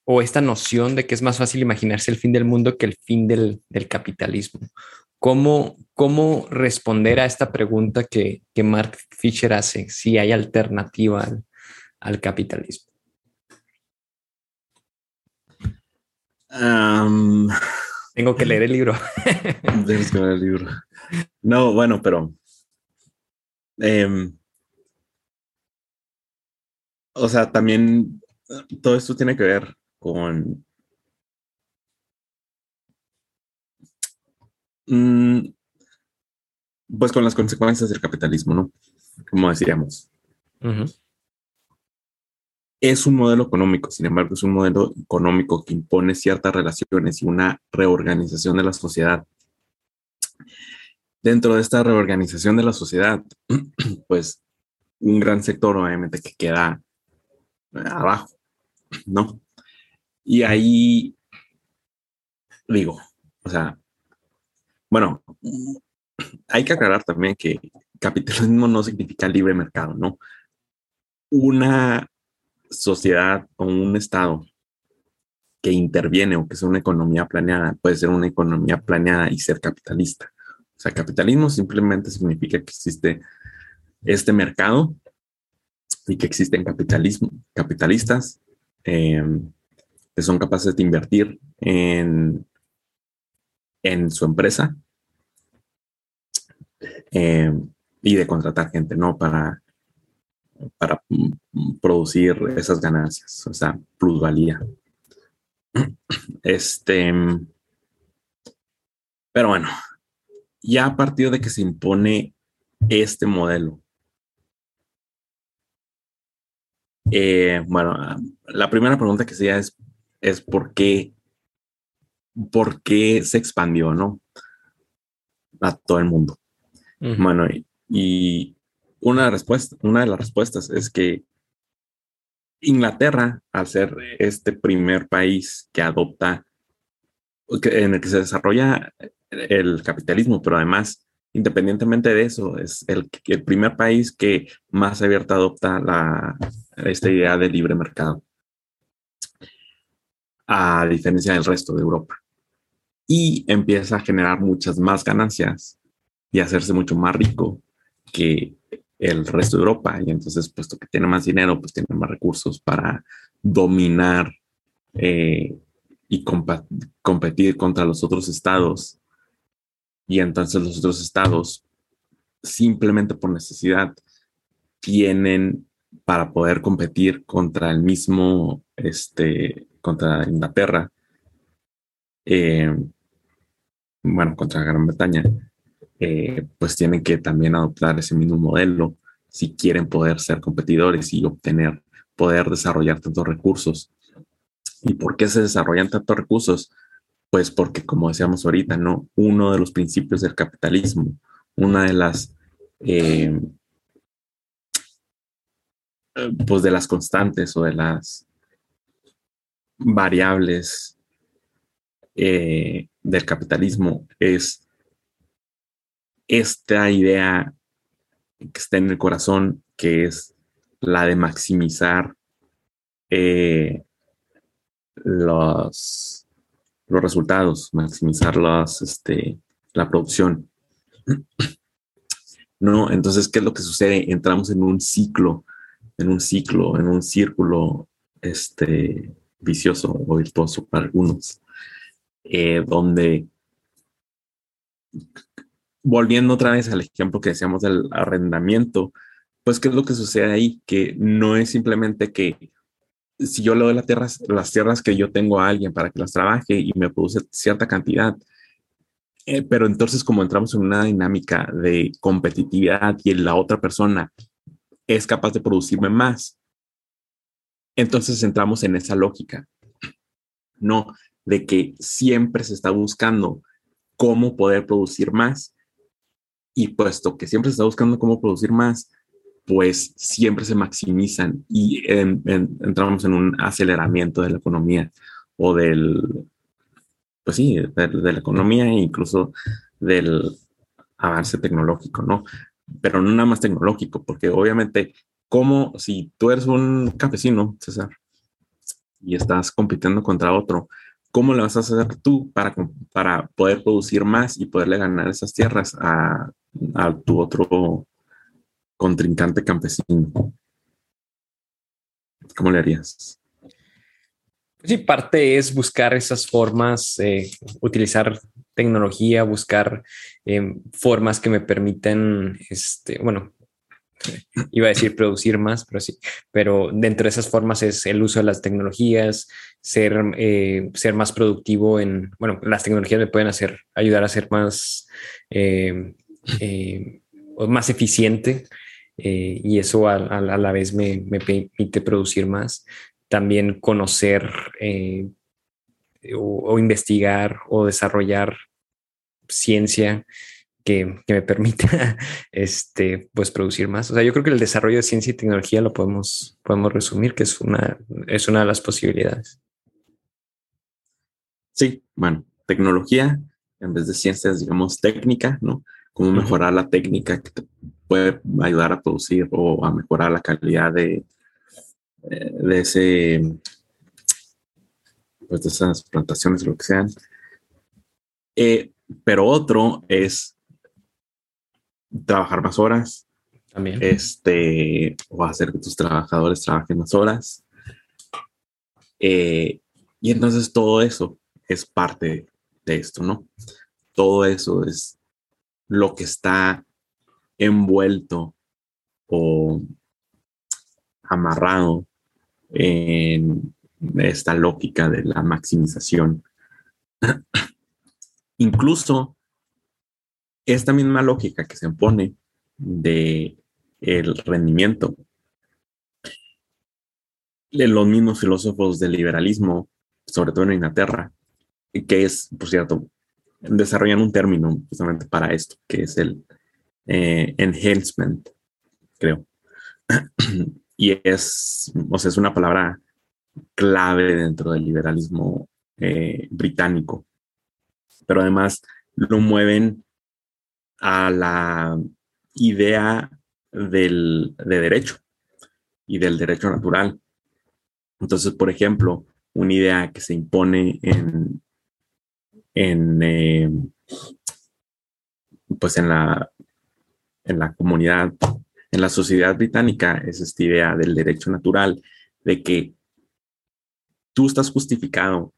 o esta noción de que es más fácil imaginarse el fin del mundo que el fin del, capitalismo. ¿Cómo, ¿Cómo, responder a esta pregunta que, Mark Fisher hace, si hay alternativa al, capitalismo? Tengo que leer el libro. Tienes que leer el libro. No, bueno, pero em, o sea, también todo esto tiene que ver con... Mm, pues con las consecuencias del capitalismo, ¿no? Como decíamos. Es un modelo económico, sin embargo, es un modelo económico que impone ciertas relaciones y una reorganización de la sociedad. Dentro de esta reorganización de la sociedad, pues un gran sector obviamente que queda abajo, ¿no? Y ahí digo, o sea, bueno, hay que aclarar también que capitalismo no significa libre mercado, ¿no? Una sociedad o un estado que interviene o que es una economía planeada puede ser una economía planeada y ser capitalista. O sea, capitalismo simplemente significa que existe este mercado y que existen capitalismo, capitalistas em, que son capaces de invertir en, en su empresa em, y de contratar gente, ¿no? Para, para producir esas ganancias, o sea, plusvalía. Este, pero bueno, ya a partir de que se impone este modelo Eh, bueno, la primera pregunta que sería es, es ¿por qué, por qué se expandió, no? A todo el mundo. Bueno, y, una, respuesta, una de las respuestas es que Inglaterra, al ser este primer país que adopta, en el que se desarrolla el capitalismo, pero además, independientemente de eso, es el, primer país que más abierta adopta esta idea de libre mercado, a diferencia del resto de Europa. Y empieza a generar muchas más ganancias y hacerse mucho más rico que el resto de Europa. Y entonces, puesto que tiene más dinero, pues tiene más recursos para dominar eh, y competir contra los otros estados. Y entonces los otros estados, simplemente por necesidad, tienen para poder competir contra el mismo, este, contra Inglaterra, eh, bueno, contra Gran Bretaña, eh, pues tienen que también adoptar ese mismo modelo si quieren poder ser competidores y obtener, poder desarrollar tantos recursos. ¿Y por qué se desarrollan tantos recursos? Pues porque, como decíamos ahorita, ¿no? Uno de los principios del capitalismo, una de las, eh, pues de las constantes o de las variables eh, del capitalismo es esta idea que está en el corazón, que es la de maximizar eh, los, los resultados, maximizar este, la producción. No, entonces, ¿qué es lo que sucede? Entramos en un ciclo, en un ciclo, en un círculo este, vicioso o virtuoso para algunos, eh, donde volviendo otra vez al ejemplo que decíamos del arrendamiento, pues qué es lo que sucede ahí, que no es simplemente que si yo le doy las tierras, las tierras que yo tengo a alguien para que las trabaje y me produce cierta cantidad, eh, pero entonces como entramos en una dinámica de competitividad y la otra persona es capaz de producirme más, entonces entramos en esa lógica, no de que siempre se está buscando cómo poder producir más y puesto que siempre se está buscando cómo producir más, pues siempre se maximizan y entramos en un aceleramiento de la economía o del, pues sí, de, la economía e incluso del avance tecnológico, ¿no? Pero no nada más tecnológico, porque obviamente, como si tú eres un campesino, César, y estás compitiendo contra otro, ¿cómo le vas a hacer tú para, para poder producir más y poderle ganar esas tierras a a tu otro contrincante campesino? ¿Cómo le harías? Sí, parte es buscar esas formas, eh, utilizar tecnología, buscar eh, formas que me permiten, este, bueno, iba a decir producir más, pero sí, pero dentro de esas formas es el uso de las tecnologías, ser, eh, ser más productivo en, bueno, las tecnologías me pueden hacer, ayudar a ser más eh, más eficiente eh, y eso a, la vez me, permite producir más. También conocer eh, o, investigar o desarrollar ciencia que, me permita este, pues producir más. O sea, yo creo que el desarrollo de ciencia y tecnología lo podemos, podemos resumir, que es una, es una de las posibilidades. Sí, bueno, tecnología en vez de ciencias, digamos, técnica, ¿no? Cómo mejorar la técnica que te puede ayudar a producir o a mejorar la calidad de, eh, de ese pues de esas plantaciones, lo que sean. Eh, pero otro es trabajar más horas. También. Este, o hacer que tus trabajadores trabajen más horas. Eh, y entonces todo eso es parte de esto, ¿no? Todo eso es lo que está envuelto o amarrado en esta lógica de la maximización. Incluso esta misma lógica que se impone de el rendimiento. Los mismos filósofos del liberalismo, sobre todo en Inglaterra, que es, por cierto, desarrollan un término justamente para esto, que es el eh, enhancement, creo. y es, o sea, es una palabra clave dentro del liberalismo eh, británico. Pero además lo mueven a la idea del, de derecho y del derecho natural. Entonces, por ejemplo, una idea que se impone en, en, eh, pues en la, en la comunidad, en la sociedad británica es esta idea del derecho natural, de que tú estás justificado,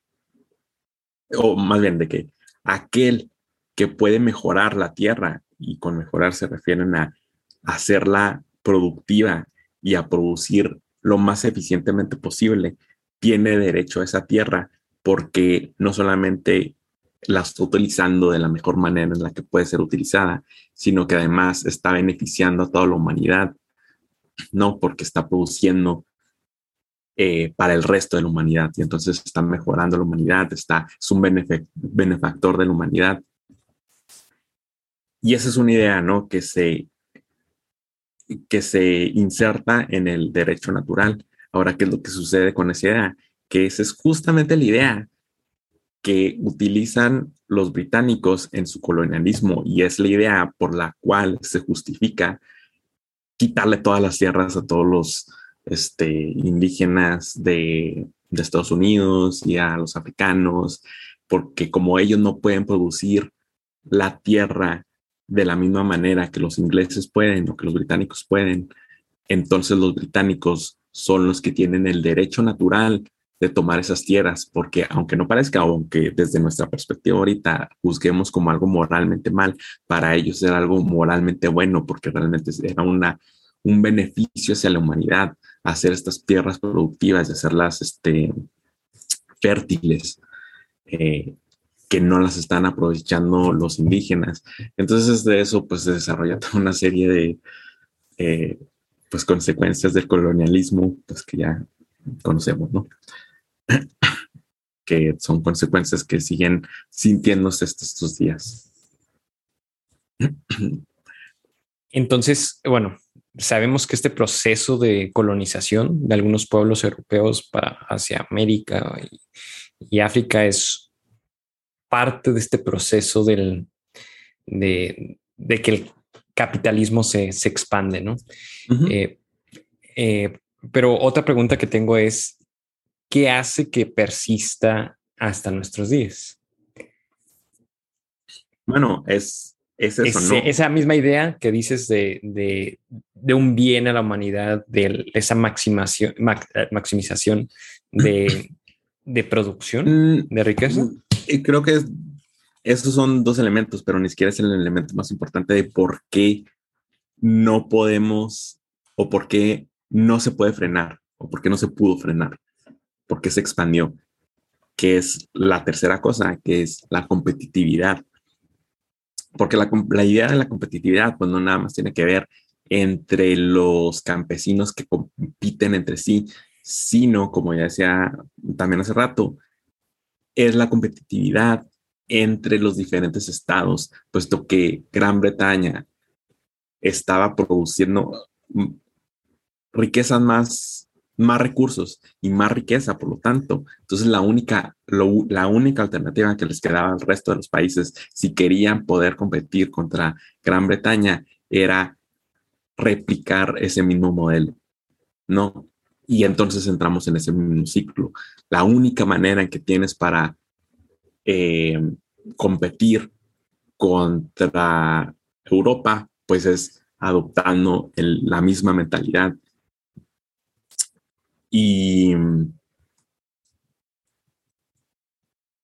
o más bien de que aquel que puede mejorar la tierra, y con mejorar se refieren a hacerla productiva y a producir lo más eficientemente posible, tiene derecho a esa tierra porque no solamente la está utilizando de la mejor manera en la que puede ser utilizada, sino que además está beneficiando a toda la humanidad, no porque está produciendo eh, para el resto de la humanidad y entonces está mejorando la humanidad, está, es un benefactor de la humanidad. Y esa es una idea, ¿no? Que se, que se inserta en el derecho natural. Ahora, ¿qué es lo que sucede con esa idea? Que esa es justamente la idea que utilizan los británicos en su colonialismo y es la idea por la cual se justifica quitarle todas las tierras a todos los este, indígenas de, de Estados Unidos y a los africanos, porque como ellos no pueden producir la tierra de la misma manera que los ingleses pueden o que los británicos pueden, entonces los británicos son los que tienen el derecho natural de tomar esas tierras, porque aunque no parezca, aunque desde nuestra perspectiva ahorita juzguemos como algo moralmente mal, para ellos era algo moralmente bueno, porque realmente era una, un beneficio hacia la humanidad hacer estas tierras productivas y hacerlas este, fértiles, eh, que no las están aprovechando los indígenas. Entonces de eso pues se desarrolla toda una serie de eh, pues consecuencias del colonialismo, pues que ya conocemos, ¿no? que son consecuencias que siguen sintiéndose estos, días. Entonces, bueno, sabemos que este proceso de colonización de algunos pueblos europeos para hacia América y, África es parte de este proceso del, de, que el capitalismo se, expande, ¿no? Eh, eh, pero otra pregunta que tengo es, ¿qué hace que persista hasta nuestros días? Bueno, es, es eso, ¿no? Esa misma idea que dices de, un bien a la humanidad, de esa maximación, eh, maximización de, producción, mm, de riqueza. Y creo que esos son dos elementos, pero ni siquiera es el elemento más importante de por qué no podemos o por qué no se puede frenar o por qué no se pudo frenar porque se expandió, que es la tercera cosa, que es la competitividad. Porque la, la idea de la competitividad, pues no nada más tiene que ver entre los campesinos que compiten entre sí, sino, como ya decía también hace rato, es la competitividad entre los diferentes estados, puesto que Gran Bretaña estaba produciendo riquezas más más recursos y más riqueza, por lo tanto. Entonces, la única, la única alternativa que les quedaba al resto de los países, si querían poder competir contra Gran Bretaña, era replicar ese mismo modelo, ¿no? Y entonces entramos en ese mismo ciclo. La única manera que tienes para eh, competir contra Europa, pues es adoptando la misma mentalidad y,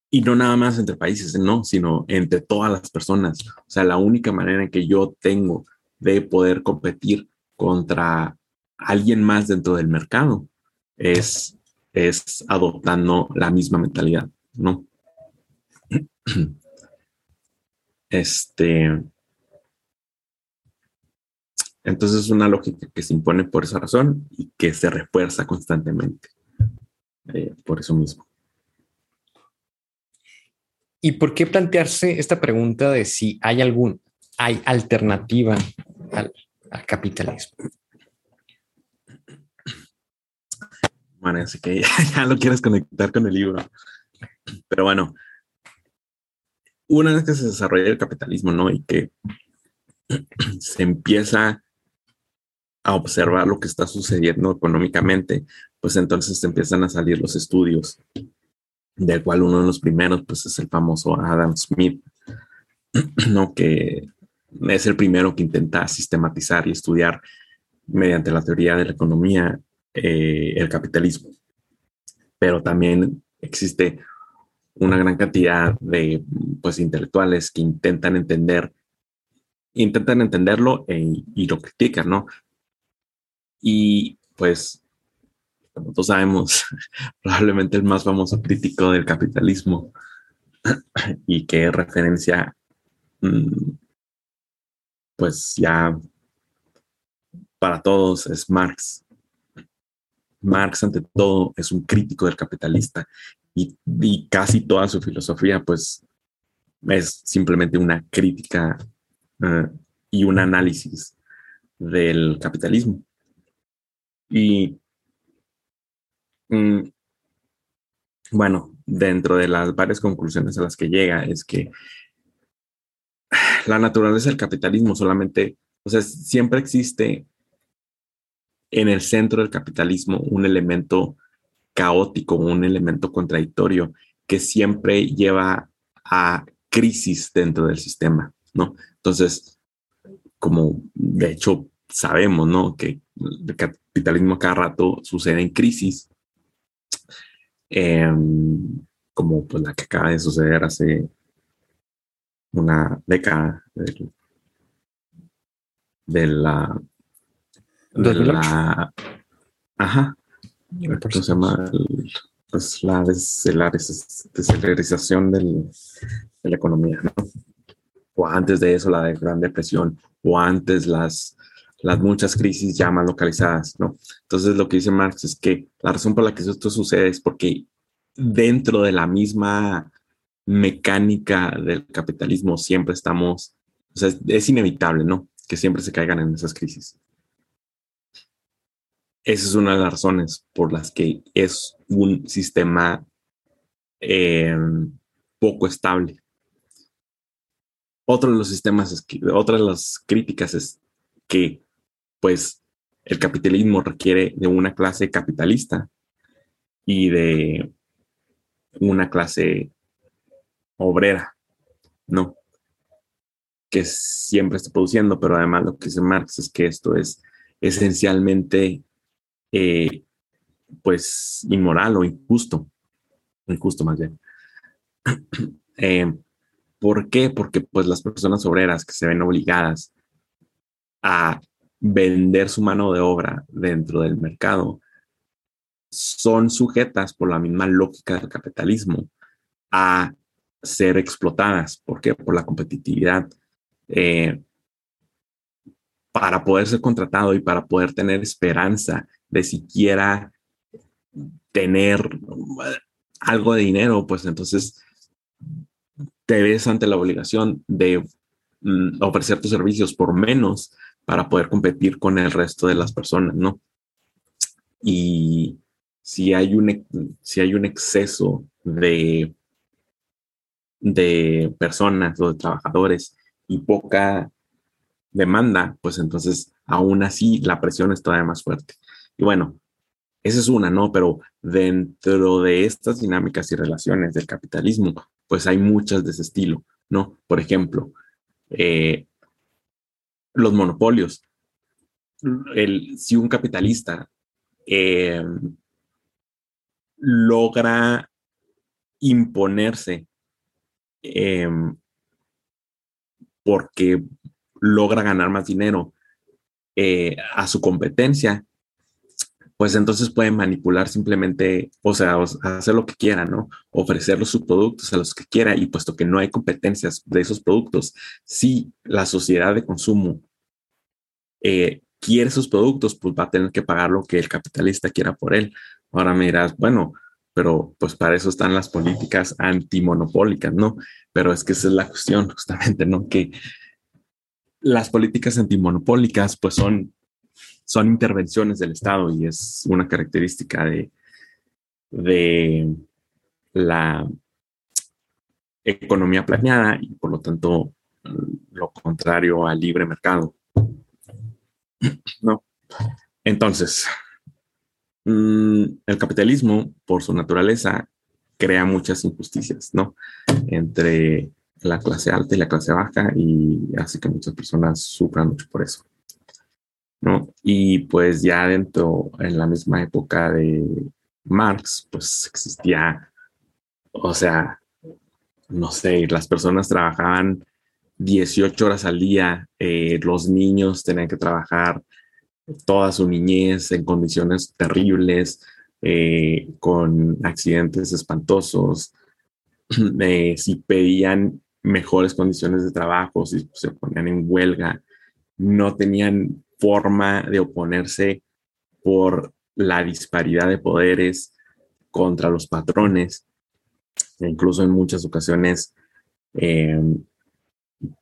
y no nada más entre países, no, sino entre todas las personas. O sea, la única manera que yo tengo de poder competir contra alguien más dentro del mercado es, es adoptando la misma mentalidad, ¿no? Este, entonces es una lógica que se impone por esa razón y que se refuerza constantemente eh, por eso mismo. ¿Y por qué plantearse esta pregunta de si hay algún, hay alternativa al, capitalismo? Bueno, así que ya, ya, lo quieres conectar con el libro. Pero bueno, una vez que se desarrolla el capitalismo, ¿no? Y que se empieza a observar lo que está sucediendo económicamente, pues entonces empiezan a salir los estudios, del cual uno de los primeros pues es el famoso Adam Smith, ¿no? que es el primero que intenta sistematizar y estudiar mediante la teoría de la economía eh, el capitalismo. Pero también existe una gran cantidad de pues, intelectuales que intentan entender, intentan entenderlo e, y lo critican, ¿no? Y pues, como todos sabemos, probablemente el más famoso crítico del capitalismo y que referencia, mm, pues ya para todos es Marx. Marx, ante todo, es un crítico del capitalista y, casi toda su filosofía, pues, es simplemente una crítica eh, y un análisis del capitalismo. Y mm, bueno, dentro de las varias conclusiones a las que llega es que la naturaleza del capitalismo solamente, o sea, siempre existe en el centro del capitalismo un elemento caótico, un elemento contradictorio que siempre lleva a crisis dentro del sistema, ¿no? Entonces, como de hecho sabemos, ¿no? Que el capitalismo cada rato sucede en crisis, em, como pues la que acaba de suceder hace una década de la de la, ajá, ¿cómo se llama? pues la desacelerización del, de la economía, ¿no? O antes de eso, la de Gran Depresión, o antes las, las muchas crisis ya más localizadas, ¿no? Entonces, lo que dice Marx es que la razón por la que esto sucede es porque dentro de la misma mecánica del capitalismo siempre estamos, o sea, es, inevitable, ¿no? Que siempre se caigan en esas crisis. Esa es una de las razones por las que es un sistema eh, poco estable. Otro de los sistemas, es otra de las críticas es que, pues, el capitalismo requiere de una clase capitalista y de una clase obrera, ¿no? Que siempre está produciendo, pero además lo que dice Marx es que esto es esencialmente eh, pues inmoral o injusto, injusto más bien. Eh, ¿Por qué? Porque pues las personas obreras que se ven obligadas a vender su mano de obra dentro del mercado son sujetas por la misma lógica del capitalismo a ser explotadas. ¿Por qué? Por la competitividad. Eh, para poder ser contratado y para poder tener esperanza de siquiera tener algo de dinero, pues entonces te ves ante la obligación de mm, ofrecer tus servicios por menos para poder competir con el resto de las personas, ¿no? Y si hay un, si hay un exceso de, de personas o de trabajadores y poca demanda, pues entonces aún así la presión es todavía más fuerte. Y bueno, esa es una, ¿no? Pero dentro de estas dinámicas y relaciones del capitalismo, pues hay muchas de ese estilo, ¿no? Por ejemplo, eh, los monopolios. El, si un capitalista eh, logra imponerse eh, porque logra ganar más dinero a su competencia, pues entonces pueden manipular simplemente, o sea, hacer lo que quiera, ¿no? Ofrecer sus productos a los que quiera y puesto que no hay competencias de esos productos, si la sociedad de consumo eh, quiere sus productos, pues va a tener que pagar lo que el capitalista quiera por él. Ahora me dirás, bueno, pero pues para eso están las políticas antimonopólicas, ¿no? Pero es que esa es la cuestión justamente, ¿no? Que las políticas antimonopólicas pues son son intervenciones del Estado y es una característica de, la economía planeada y por lo tanto lo contrario al libre mercado. ¿No? Entonces, mm, el capitalismo, por su naturaleza, crea muchas injusticias, ¿no? Entre la clase alta y la clase baja y hace que muchas personas sufran mucho por eso. ¿No? Y pues ya dentro, en la misma época de Marx, pues existía, o sea, no sé, las personas trabajaban 18 horas al día, eh, los niños tenían que trabajar toda su niñez en condiciones terribles, eh, con accidentes espantosos, eh, si pedían mejores condiciones de trabajo, si se ponían en huelga, no tenían forma de oponerse por la disparidad de poderes contra los patrones. E incluso en muchas ocasiones, eh,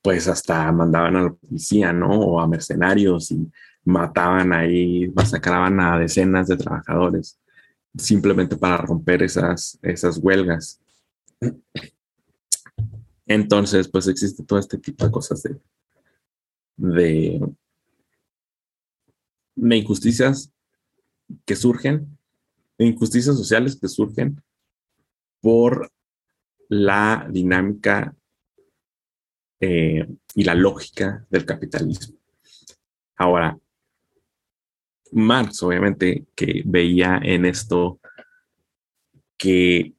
pues hasta mandaban a la policía, ¿no? O a mercenarios y mataban ahí, masacraban a decenas de trabajadores simplemente para romper esas, esas huelgas. Entonces, pues existe todo este tipo de cosas de, de, de injusticias que surgen, de injusticias sociales que surgen por la dinámica eh, y la lógica del capitalismo. Ahora, Marx, obviamente, que veía en esto que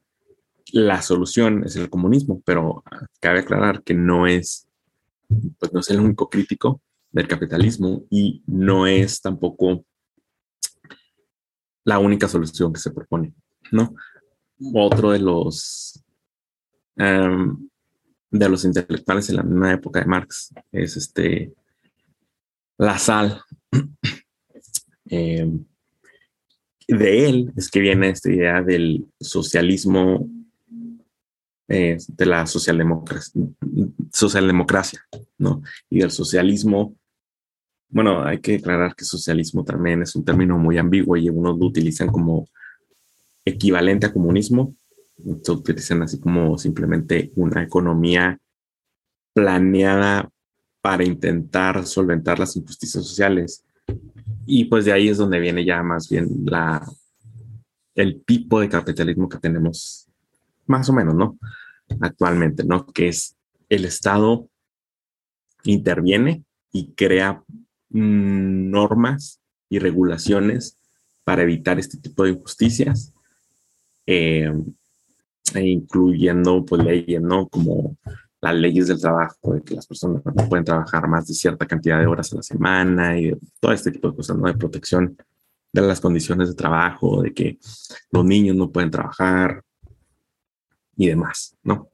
la solución es el comunismo, pero cabe aclarar que no es, pues no es el único crítico del capitalismo y no es tampoco la única solución que se propone, ¿no? Otro de los em, de los intelectuales en la misma época de Marx es este La Sal. Em, de él es que viene esta idea del socialismo, eh, de la socialdemocracia, socialdemocracia, ¿no? Y del socialismo. Bueno, hay que aclarar que socialismo también es un término muy ambiguo y algunos lo utilizan como equivalente a comunismo. Se utilizan así como simplemente una economía planeada para intentar solventar las injusticias sociales y pues de ahí es donde viene ya más bien la, el tipo de capitalismo que tenemos, más o menos, ¿no? Actualmente, ¿no? Que es el Estado interviene y crea normas y regulaciones para evitar este tipo de injusticias, eh, e incluyendo pues leyes, ¿no? Como las leyes del trabajo, de que las personas no pueden trabajar más de cierta cantidad de horas a la semana y todo este tipo de cosas, ¿no? De protección de las condiciones de trabajo, de que los niños no pueden trabajar y demás, ¿no?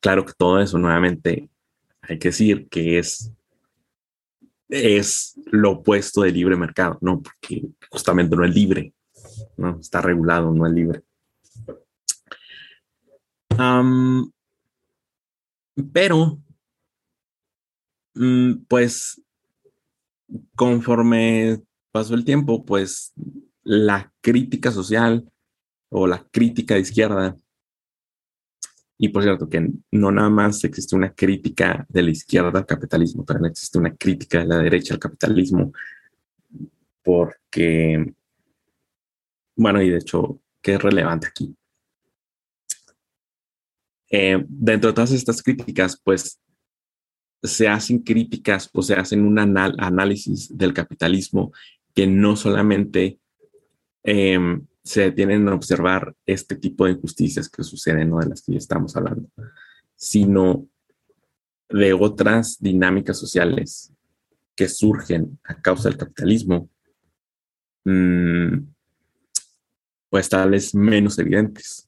Claro que todo eso nuevamente hay que decir que es, es lo opuesto del libre mercado, ¿no? Porque justamente no es libre, ¿no? Está regulado, no es libre pero, mm, pues, conforme pasó el tiempo, pues la crítica social o la crítica de izquierda, y por cierto que no nada más existe una crítica de la izquierda al capitalismo, también existe una crítica de la derecha al capitalismo, porque, bueno, y de hecho, ¿qué es relevante aquí? Eh, dentro de todas estas críticas, pues se hacen críticas o se hacen un análisis del capitalismo que no solamente em, se detienen a observar este tipo de injusticias que suceden, ¿no? de las que estamos hablando, sino de otras dinámicas sociales que surgen a causa del capitalismo, pues tal vez menos evidentes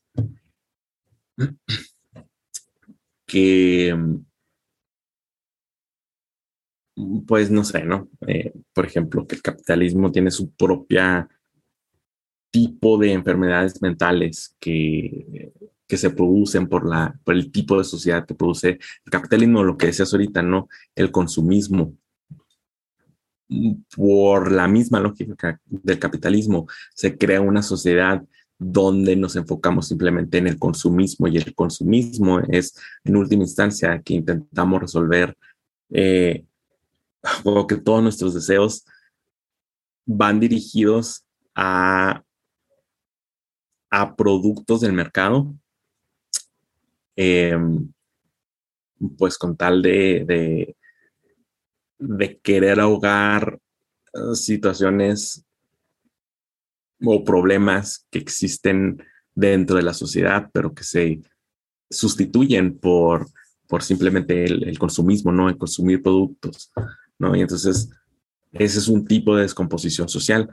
que, mm, pues no sé, ¿no? Eh, por ejemplo, que el capitalismo tiene su propia tipo de enfermedades mentales que, que se producen por, la, por el tipo de sociedad que produce el capitalismo, lo que decías ahorita, ¿no? El consumismo. Por la misma lógica del capitalismo, se crea una sociedad donde nos enfocamos simplemente en el consumismo y el consumismo es en última instancia que intentamos resolver eh, que todos nuestros deseos van dirigidos a, a productos del mercado, em, pues con tal de, de querer ahogar eh, situaciones o problemas que existen dentro de la sociedad, pero que se sustituyen por, por simplemente el, consumismo, ¿no? El consumir productos, ¿no? Y entonces, ese es un tipo de descomposición social.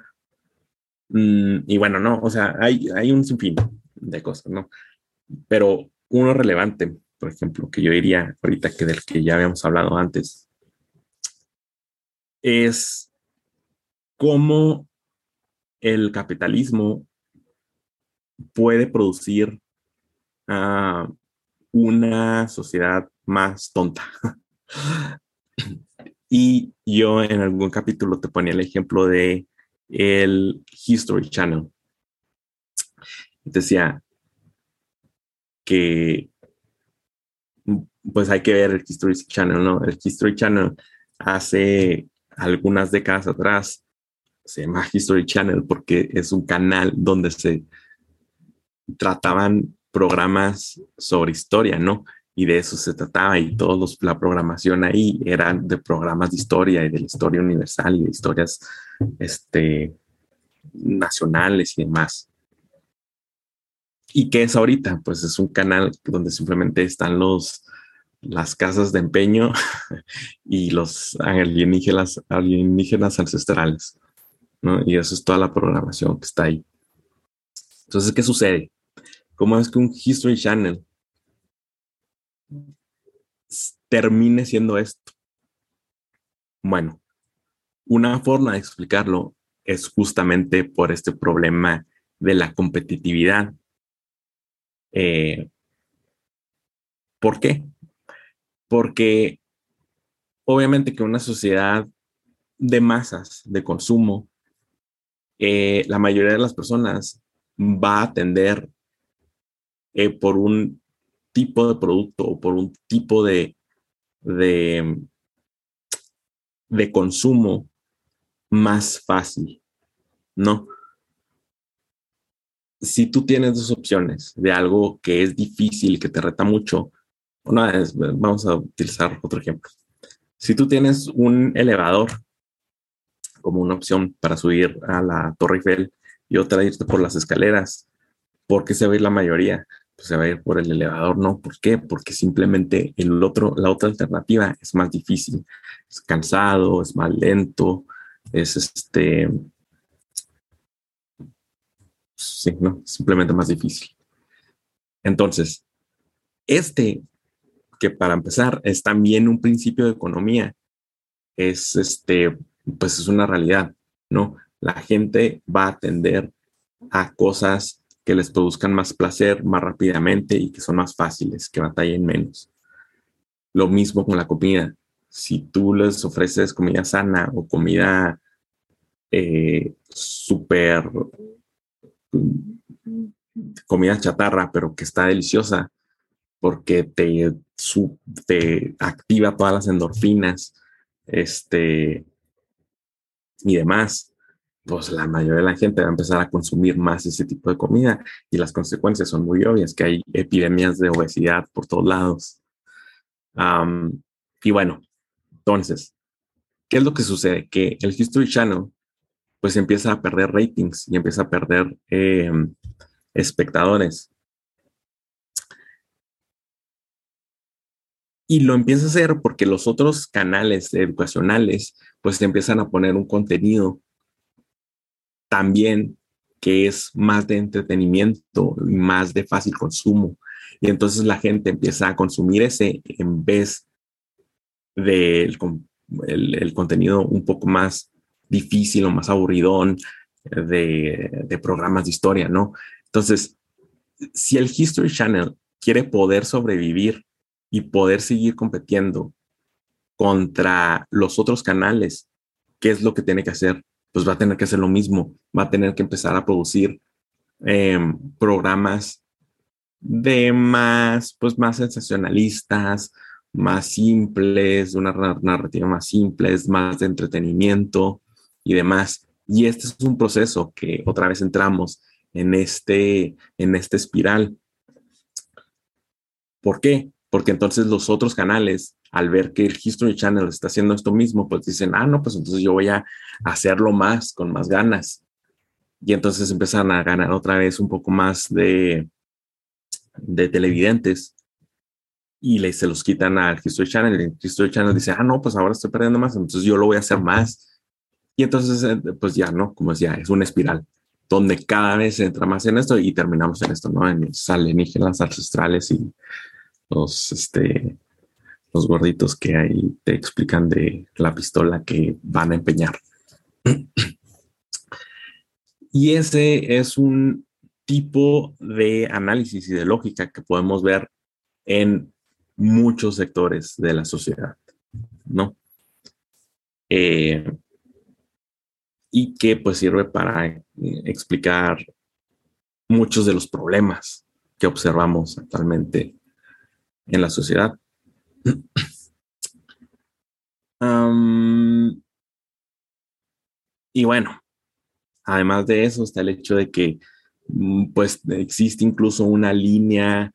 Mm, y bueno, no, o sea, hay, hay un sinfín de cosas, ¿no? Pero uno relevante, por ejemplo, que yo diría ahorita que del que ya habíamos hablado antes, es cómo el capitalismo puede producir una sociedad más tonta. y yo en algún capítulo te ponía el ejemplo de el History Channel. Decía que pues hay que ver el History Channel, ¿no? El History Channel hace algunas décadas atrás se llama History Channel porque es un canal donde se trataban programas sobre historia, ¿no? Y de eso se trataba y toda la programación ahí eran de programas de historia y de la historia universal y de historias este, nacionales y demás. ¿Y qué es ahorita? Pues es un canal donde simplemente están los, las casas de empeño y los alienígenas, alienígenas ancestrales. ¿no? Y eso es toda la programación que está ahí. Entonces, ¿qué sucede? ¿Cómo es que un History Channel termine siendo esto? Bueno, una forma de explicarlo es justamente por este problema de la competitividad. Eh, ¿Por qué? Porque obviamente que una sociedad de masas, de consumo, eh, la mayoría de las personas va a tender eh, por un tipo de producto o por un tipo de, de, consumo más fácil, ¿no? Si tú tienes dos opciones de algo que es difícil, que te reta mucho, una vez, vamos a utilizar otro ejemplo. Si tú tienes un elevador como una opción para subir a la Torre Eiffel y otra irte por las escaleras, ¿por qué se va a ir la mayoría? Pues se va a ir por el elevador, ¿no? ¿Por qué? Porque simplemente el otro, la otra alternativa es más difícil, es cansado, es más lento, es este, sí, no, simplemente más difícil. Entonces, este, que para empezar es también un principio de economía, es este, pues es una realidad, ¿no? La gente va a atender a cosas que les produzcan más placer más rápidamente y que son más fáciles, que batallen menos. Lo mismo con la comida. Si tú les ofreces comida sana o comida eh, súper comida chatarra, pero que está deliciosa porque te, te activa todas las endorfinas este, y demás pues la mayoría de la gente va a empezar a consumir más ese tipo de comida y las consecuencias son muy obvias, que hay epidemias de obesidad por todos lados. y bueno, entonces, ¿qué es lo que sucede? Que el History Channel pues empieza a perder ratings y empieza a perder em, espectadores. Y lo empieza a hacer porque los otros canales educacionales pues empiezan a poner un contenido también que es más de entretenimiento y más de fácil consumo. Y entonces la gente empieza a consumir ese en vez del el, contenido un poco más difícil o más aburridón de, de programas de historia, ¿no? Entonces, si el History Channel quiere poder sobrevivir y poder seguir compitiendo contra los otros canales, ¿qué es lo que tiene que hacer? Pues va a tener que hacer lo mismo, va a tener que empezar a producir em, programas de más, pues más sensacionalistas, más simples, una narrativa más simple, más de entretenimiento y demás. Y este es un proceso que otra vez entramos en este, en esta espiral. ¿Por qué? Porque entonces los otros canales, al ver que el History Channel está haciendo esto mismo, pues dicen, ah, no, pues entonces yo voy a hacerlo más, con más ganas. Y entonces empiezan a ganar otra vez un poco más de, de televidentes y le, se los quitan al History Channel. El History Channel dice, ah, no, pues ahora estoy perdiendo más, entonces yo lo voy a hacer más. Y entonces, eh, pues ya, ¿no? Como decía, es una espiral donde cada vez entra más en esto y terminamos en esto, ¿no? En los alienígenas ancestrales y los, este, los gorditos que ahí te explican de la pistola que van a empeñar. y ese es un tipo de análisis y de lógica que podemos ver en muchos sectores de la sociedad, ¿no? Eh, y que pues sirve para eh, explicar muchos de los problemas que observamos actualmente en la sociedad. y bueno, además de eso está el hecho de que mm, pues existe incluso una línea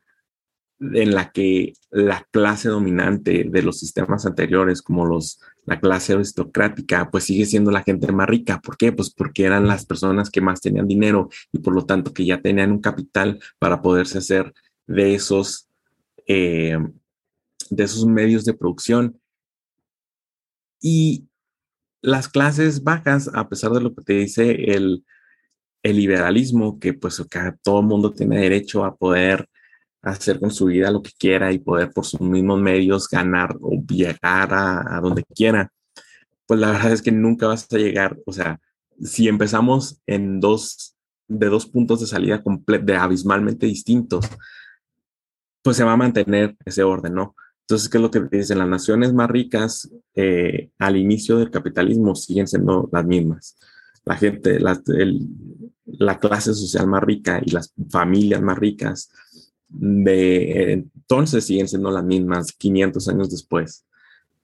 en la que la clase dominante de los sistemas anteriores, como los, la clase aristocrática, pues sigue siendo la gente más rica. ¿Por qué? Pues porque eran las personas que más tenían dinero y por lo tanto que ya tenían un capital para poderse hacer de esos, eh, de esos medios de producción. Y las clases bajas, a pesar de lo que te dice el, el liberalismo, que pues que todo el mundo tiene derecho a poder hacer con su vida lo que quiera y poder por sus mismos medios ganar o llegar a, donde quiera, pues la verdad es que nunca vas a llegar, o sea, si empezamos en dos, de dos puntos de salida de abismalmente distintos, pues se va a mantener ese orden, ¿no? Entonces, ¿qué es lo que dicen? Las naciones más ricas eh, al inicio del capitalismo siguen siendo las mismas. La gente, la, la clase social más rica y las familias más ricas de entonces siguen siendo las mismas 500 años después.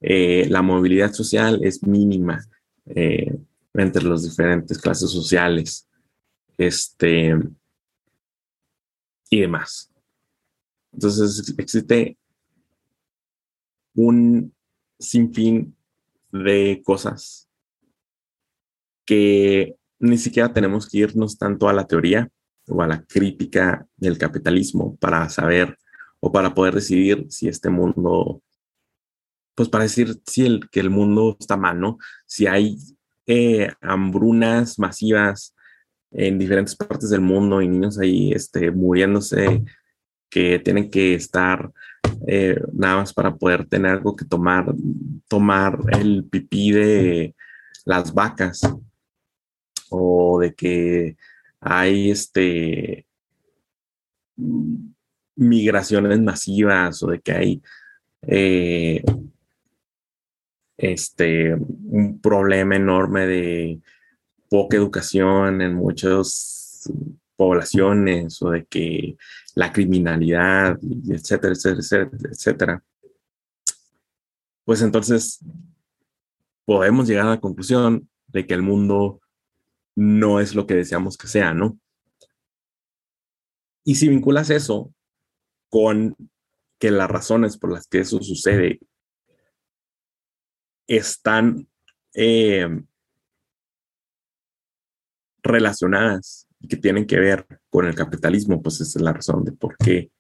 Eh, la movilidad social es mínima eh, entre las diferentes clases sociales este, y demás. Entonces existe un sinfín de cosas que ni siquiera tenemos que irnos tanto a la teoría, o a la crítica del capitalismo para saber o para poder decidir si este mundo, pues para decir si el, que el mundo está mal, ¿no? Si hay eh, hambrunas masivas en diferentes partes del mundo y niños ahí este, muriéndose que tienen que estar eh, nada más para poder tener algo que tomar, tomar el pipí de las vacas. O de que hay este migraciones masivas o de que hay eh, este un problema enorme de poca educación en muchas poblaciones o de que la criminalidad, etcétera, etcétera, etcétera, pues entonces podemos llegar a la conclusión de que el mundo no es lo que deseamos que sea, ¿no? Y si vinculas eso con que las razones por las que eso sucede están eh, relacionadas y que tienen que ver con el capitalismo, pues es la razón de por qué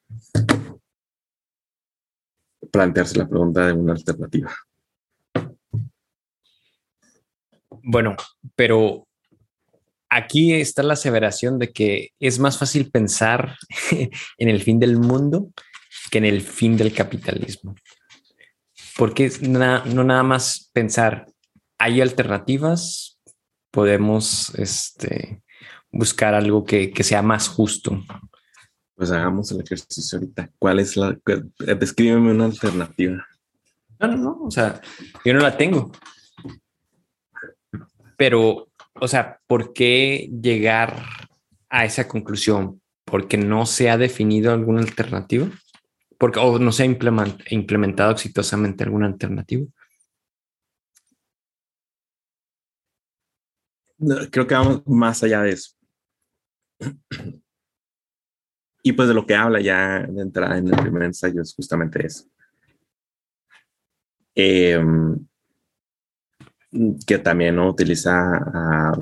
plantearse la pregunta de una alternativa. Bueno, pero aquí está la aseveración de que es más fácil pensar en el fin del mundo que en el fin del capitalismo. Porque no nada más pensar, hay alternativas, podemos este, buscar algo que, sea más justo. Pues hagamos el ejercicio ahorita. ¿Cuál es la? Descríbeme una alternativa. No, no, no. O sea, yo no la tengo. Pero o sea, ¿por qué llegar a esa conclusión? ¿Porque no se ha definido alguna alternativa? Porque, ¿O no se ha implementado exitosamente alguna alternativa? creo que vamos más allá de eso. y pues de lo que habla ya de entrada en el primer ensayo es justamente eso. Em, que también utiliza a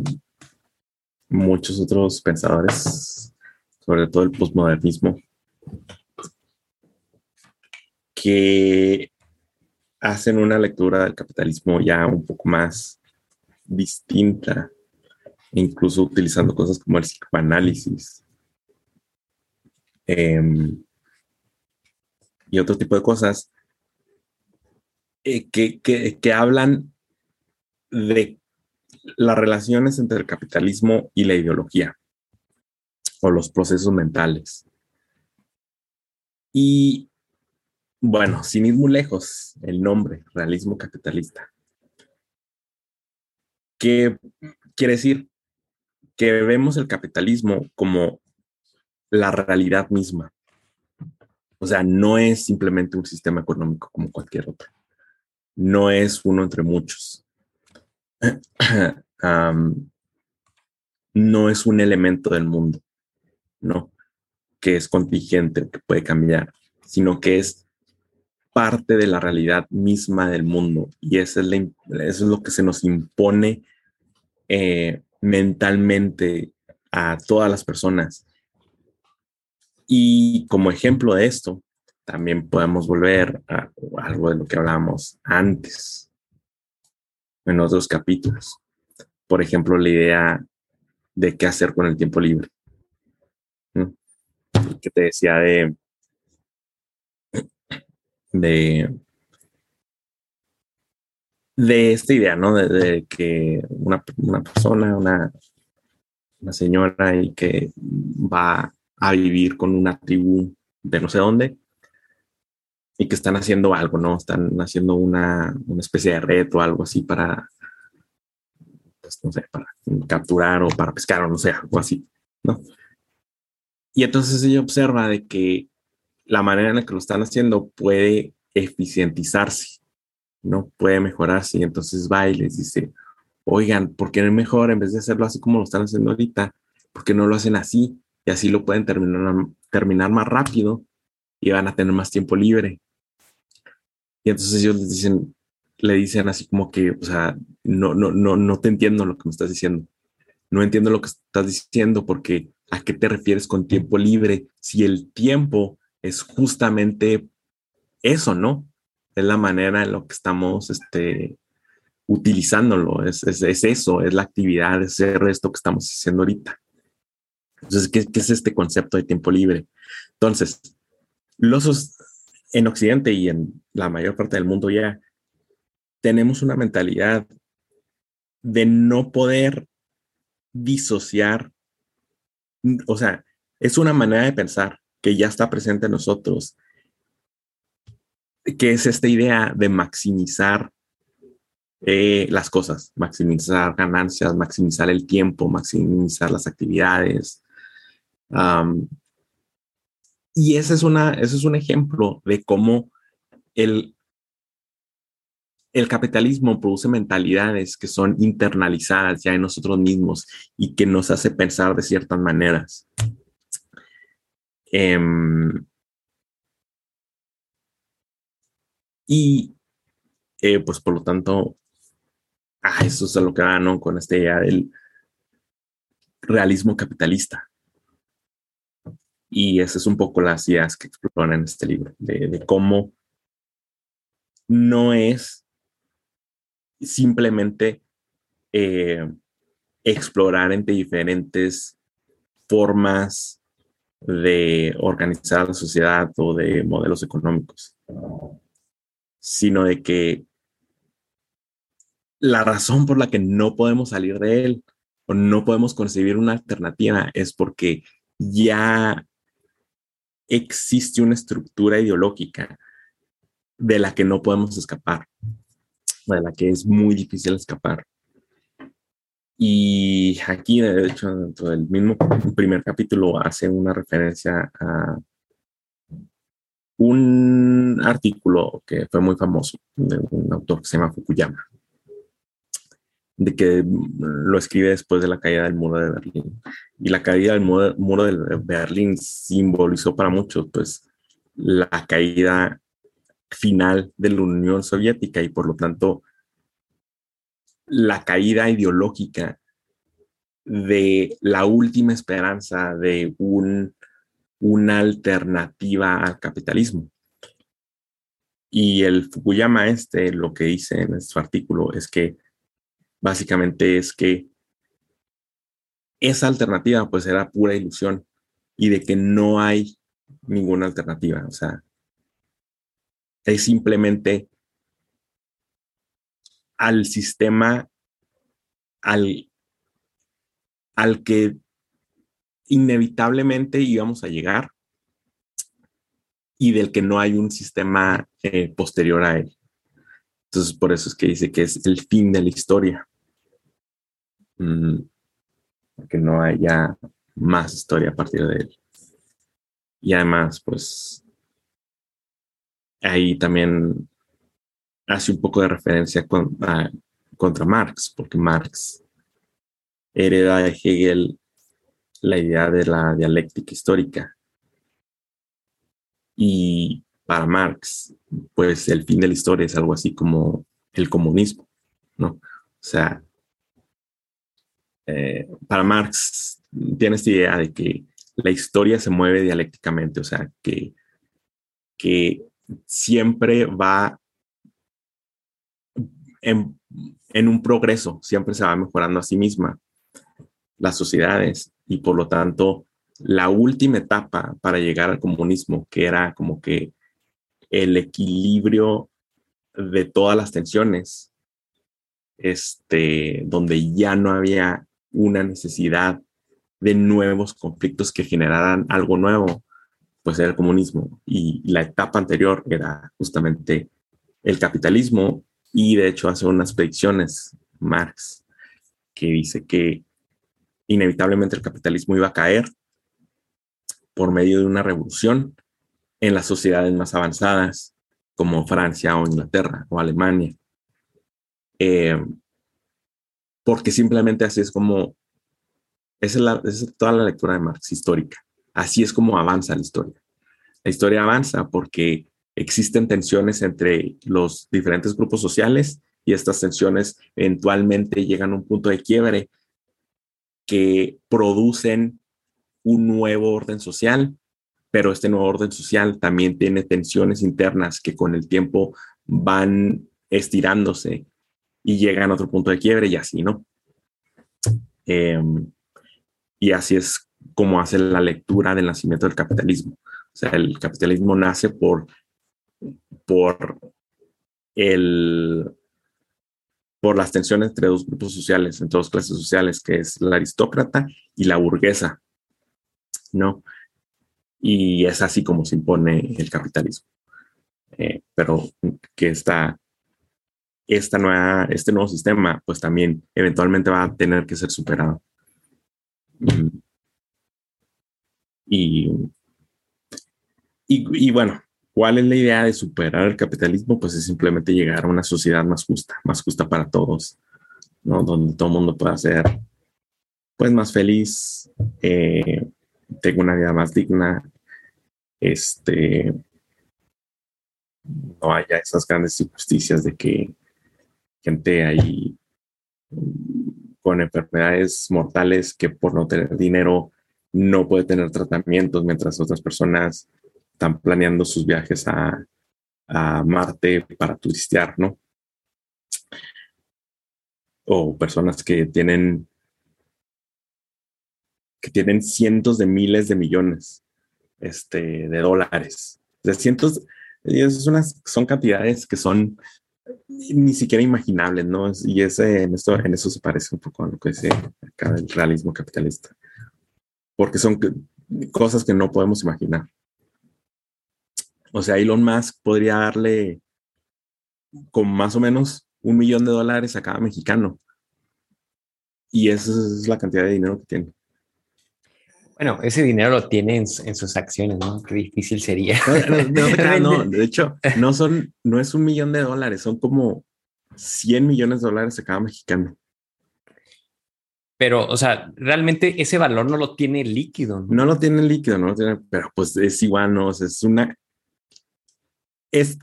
muchos otros pensadores, sobre todo el posmodernismo, que hacen una lectura del capitalismo ya un poco más distinta, incluso utilizando cosas como el psicoanálisis em, y otro tipo de cosas eh, que, que hablan de las relaciones entre el capitalismo y la ideología o los procesos mentales. Y bueno, sin ir muy lejos, el nombre, realismo capitalista. ¿Qué quiere decir? Que vemos el capitalismo como la realidad misma. O sea, no es simplemente un sistema económico como cualquier otro. No es uno entre muchos. no es un elemento del mundo, ¿no? Que es contingente, que puede cambiar, sino que es parte de la realidad misma del mundo y eso es, eso es lo que se nos impone eh, mentalmente a todas las personas. Y como ejemplo de esto, también podemos volver a algo de lo que hablábamos antes en otros capítulos. Por ejemplo, la idea de qué hacer con el tiempo libre. Que te decía de de, de esta idea, ¿no? De, que una, persona, una, una señora y que va a vivir con una tribu de no sé dónde y que están haciendo algo, ¿no? Están haciendo una, una especie de reto o algo así para, pues, no sé, para capturar o para pescar o no sé, algo así, ¿no? Y entonces ella observa de que la manera en la que lo están haciendo puede eficientizarse, ¿no? Puede mejorarse. Y entonces va y les dice, oigan, ¿por qué no es mejor en vez de hacerlo así como lo están haciendo ahorita? ¿Por qué no lo hacen así? Y así lo pueden terminar, terminar más rápido y van a tener más tiempo libre. Y entonces ellos dicen, le dicen así como que, o sea, no, no, no, no te entiendo lo que me estás diciendo. No entiendo lo que estás diciendo porque ¿a qué te refieres con tiempo libre? Si el tiempo es justamente eso, ¿no? Es la manera en la que estamos este, utilizándolo, es, eso, es la actividad, es esto que estamos haciendo ahorita. Entonces, ¿qué, es este concepto de tiempo libre? Entonces, los en Occidente y en la mayor parte del mundo ya tenemos una mentalidad de no poder disociar, o sea, es una manera de pensar que ya está presente en nosotros, que es esta idea de maximizar eh, las cosas, maximizar ganancias, maximizar el tiempo, maximizar las actividades. y ese es, una, ese es un ejemplo de cómo el, el capitalismo produce mentalidades que son internalizadas ya en nosotros mismos y que nos hace pensar de ciertas maneras. Em, y eh, pues por lo tanto, ah, eso es a lo que va, ¿no? Con esta idea del realismo capitalista. Y esas es un poco las ideas que exploran en este libro, de, cómo no es simplemente eh, explorar entre diferentes formas de organizar la sociedad o de modelos económicos, sino de que la razón por la que no podemos salir de él o no podemos concebir una alternativa es porque ya existe una estructura ideológica de la que no podemos escapar, de la que es muy difícil escapar. Y aquí, de hecho, dentro del mismo primer capítulo hace una referencia a un artículo que fue muy famoso de un autor que se llama Fukuyama. de que lo escribe después de la caída del muro de Berlín. Y la caída del muro, muro de Berlín simbolizó para muchos, pues, la caída final de la Unión Soviética y por lo tanto la caída ideológica de la última esperanza de un, una alternativa al capitalismo. Y el Fukuyama este, lo que dice en su artículo es que básicamente es que esa alternativa pues era pura ilusión y de que no hay ninguna alternativa. O sea, es simplemente al sistema al, al que inevitablemente íbamos a llegar y del que no hay un sistema eh, posterior a él. Entonces, por eso es que dice que es el fin de la historia. Mm, que no haya más historia a partir de él. Y además, pues, ahí también hace un poco de referencia contra Marx, porque Marx hereda de Hegel la idea de la dialéctica histórica. Y para Marx, pues el fin de la historia es algo así como el comunismo, ¿no? O sea, eh, para Marx tiene esta idea de que la historia se mueve dialécticamente, o sea, que, que siempre va en, en, un progreso, siempre se va mejorando a sí misma las sociedades y por lo tanto la última etapa para llegar al comunismo, que era como que el equilibrio de todas las tensiones, este, donde ya no había una necesidad de nuevos conflictos que generaran algo nuevo, pues era el comunismo. Y la etapa anterior era justamente el capitalismo y de hecho hace unas predicciones, Marx, que dice que inevitablemente el capitalismo iba a caer por medio de una revolución en las sociedades más avanzadas como Francia o Inglaterra o Alemania. Eh, porque simplemente así es como, esa es, toda la lectura de Marx histórica, así es como avanza la historia. La historia avanza porque existen tensiones entre los diferentes grupos sociales y estas tensiones eventualmente llegan a un punto de quiebre que producen un nuevo orden social, pero este nuevo orden social también tiene tensiones internas que con el tiempo van estirándose y llegan a otro punto de quiebre y así, ¿no? Em, y así es como hace la lectura del nacimiento del capitalismo. O sea, el capitalismo nace por, por el, por las tensiones entre dos grupos sociales, entre dos clases sociales, que es la aristócrata y la burguesa, ¿no? Y es así como se impone el capitalismo. Eh, pero que está esta nueva, este nuevo sistema, pues también eventualmente va a tener que ser superado. Y, y, y, bueno, ¿Cuál es la idea de superar el capitalismo? Pues es simplemente llegar a una sociedad más justa, más justa para todos, ¿no? Donde todo el mundo pueda ser, pues, más feliz, eh, tenga una vida más digna, este, no haya esas grandes injusticias de que gente ahí con enfermedades mortales que por no tener dinero no puede tener tratamientos mientras otras personas están planeando sus viajes a, a Marte para turistear, ¿no? O personas que tienen que tienen cientos de miles de millones este, de dólares. De cientos, es unas, son cantidades que son ni siquiera imaginables, ¿no? Y ese, en, esto, en eso se parece un poco a lo que dice acá el realismo capitalista. Porque son cosas que no podemos imaginar. O sea, Elon Musk podría darle con más o menos un millón de dólares a cada mexicano. Y esa es la cantidad de dinero que tiene. Bueno, ese dinero lo tiene en, sus acciones, ¿no? Qué difícil sería. No, de hecho, no son, no es un millón de dólares, son como 100 millones de dólares a cada mexicano. Pero, o sea, realmente ese valor no lo tiene líquido. No, lo tiene líquido, no lo tiene, pero pues es igual, no, es una. Es.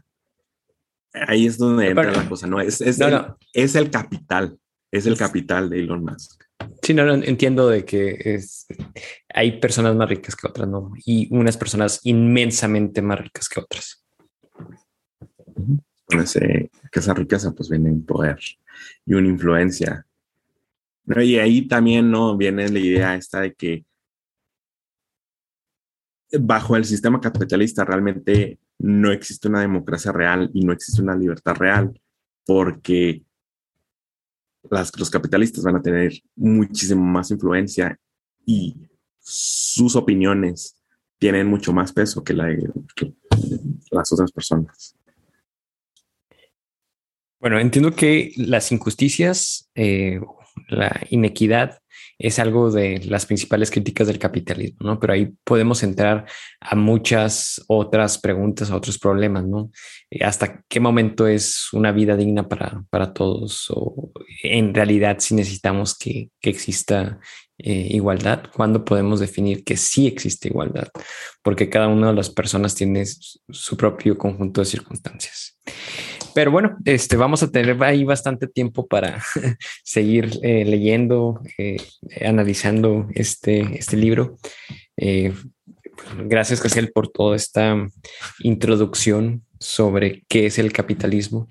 Ahí es donde entra la cosa, ¿no? Es, es, el, es el capital, es el capital de Elon Musk. Sí, no, no, entiendo de que es, hay personas más ricas que otras, ¿no? Y unas personas inmensamente más ricas que otras. que esa riqueza pues viene un poder y una influencia y ahí también no viene la idea esta de que bajo el sistema capitalista realmente no existe una democracia real y no existe una libertad real porque los capitalistas van a tener muchísimo más influencia y sus opiniones tienen mucho más peso que, la, las otras personas. Bueno, entiendo que las injusticias eh, la inequidad es algo de las principales críticas del capitalismo, ¿no? Pero ahí podemos entrar a muchas otras preguntas, a otros problemas, ¿no? Eh, ¿Hasta qué momento es una vida digna para, para todos? ¿O en realidad si necesitamos que, que exista eh, igualdad? ¿Cuándo podemos definir que sí existe igualdad? Porque cada una de las personas tiene su propio conjunto de circunstancias. Pero bueno, este, vamos a tener ahí bastante tiempo para seguir eh, leyendo, eh, analizando este, este libro. Eh, gracias, Casiel, por toda esta introducción sobre qué es el capitalismo.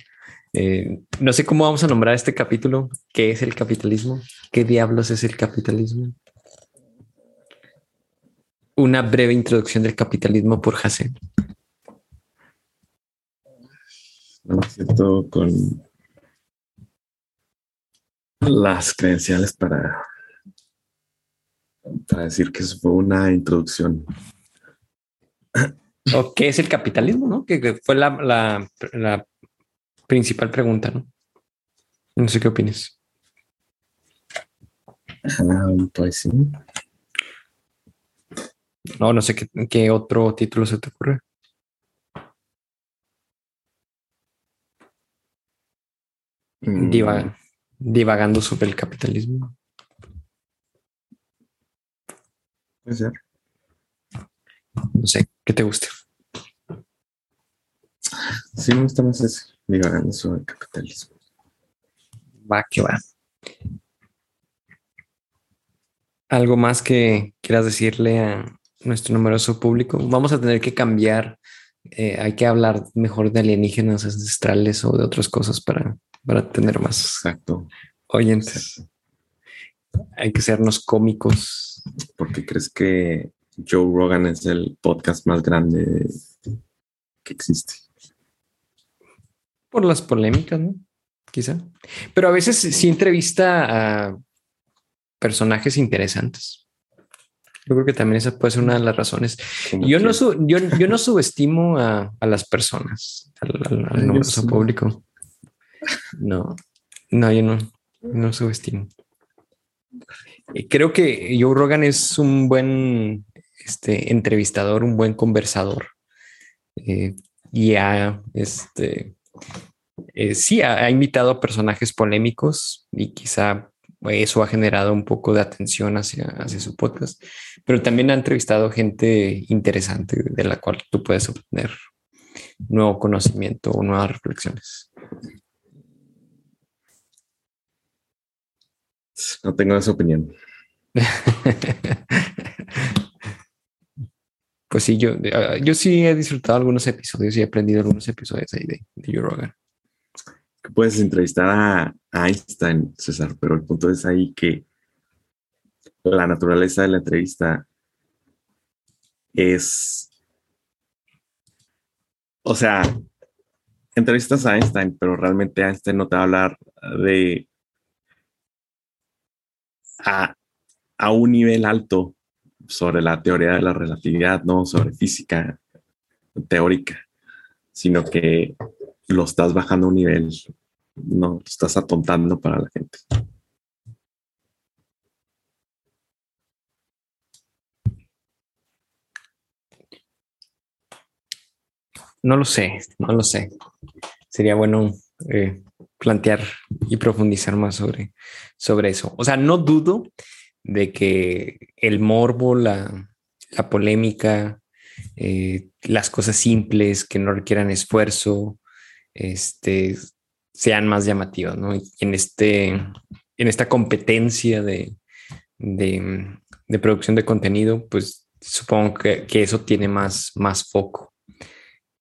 no sé cómo vamos a nombrar este capítulo. ¿Qué es el capitalismo? ¿Qué diablos es el capitalismo? Una breve introducción del capitalismo por Hassel no me siento con las credenciales para, para decir que eso fue una introducción. ¿O qué es el capitalismo? ¿no? Que, fue la, principal pregunta, ¿no? No sé qué opinas. Ah, pues sí. No, no sé qué, qué otro título se te ocurre. Mm. divagando sobre el capitalismo. Puede ser. No sé, ¿qué te gusta? Sí, me gusta más eso, divagando sobre el capitalismo. Va, que va. ¿Algo más que quieras decirle a nuestro numeroso público? Vamos a tener que cambiar. Eh, hay que hablar mejor de alienígenas ancestrales o de otras cosas para para tener más Exacto. oyentes. Hay que sernos cómicos. ¿Por qué crees que Joe Rogan es el podcast más grande que existe? Por las polémicas, ¿no? Quizá. Pero a veces sí entrevista a personajes interesantes. Yo creo que también esa puede ser una de las razones. Yo no, yo, yo, no subestimo a, las personas, al, al, público. No, no, yo no, no subestimo. Creo que Joe Rogan es un buen este, entrevistador, un buen conversador. Eh, y ha, este, eh, sí, ha, invitado a personajes polémicos y quizá eso ha generado un poco de atención hacia, hacia su podcast, pero también ha entrevistado gente interesante de la cual tú puedes obtener nuevo conocimiento o nuevas reflexiones. No tengo esa opinión. pues sí, yo, ah, yo sí he disfrutado algunos episodios y he aprendido algunos episodios ahí de, de Joe Rogan. Puedes entrevistar a, Einstein, César, pero el punto es ahí que la naturaleza de la entrevista es, o sea, entrevistas a Einstein, pero realmente Einstein no te va a hablar de a, un nivel alto sobre la teoría de la relatividad, no sobre física teórica, sino que lo estás bajando a un nivel, no, estás atontando para la gente. No lo sé, no lo sé. Sería bueno eh, plantear y profundizar más sobre, sobre eso. O sea, no dudo de que el morbo, la, la polémica, eh, las cosas simples que no requieran esfuerzo, este, sean más llamativas, ¿no? En, este, en esta competencia de, de, de producción de contenido, pues supongo que, que eso tiene más, más foco.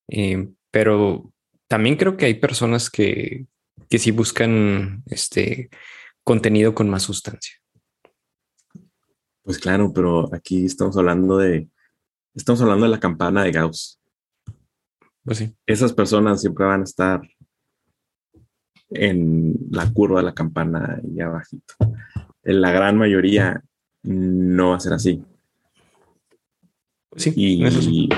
Eh, pero también creo que hay personas que, que sí buscan este contenido con más sustancia. Pues claro, pero aquí estamos hablando de, estamos hablando de la campana de Gauss. Pues sí. Esas personas siempre van a estar en la curva de la campana y abajito. En la gran mayoría no va a ser así. Sí, Y, eso sí.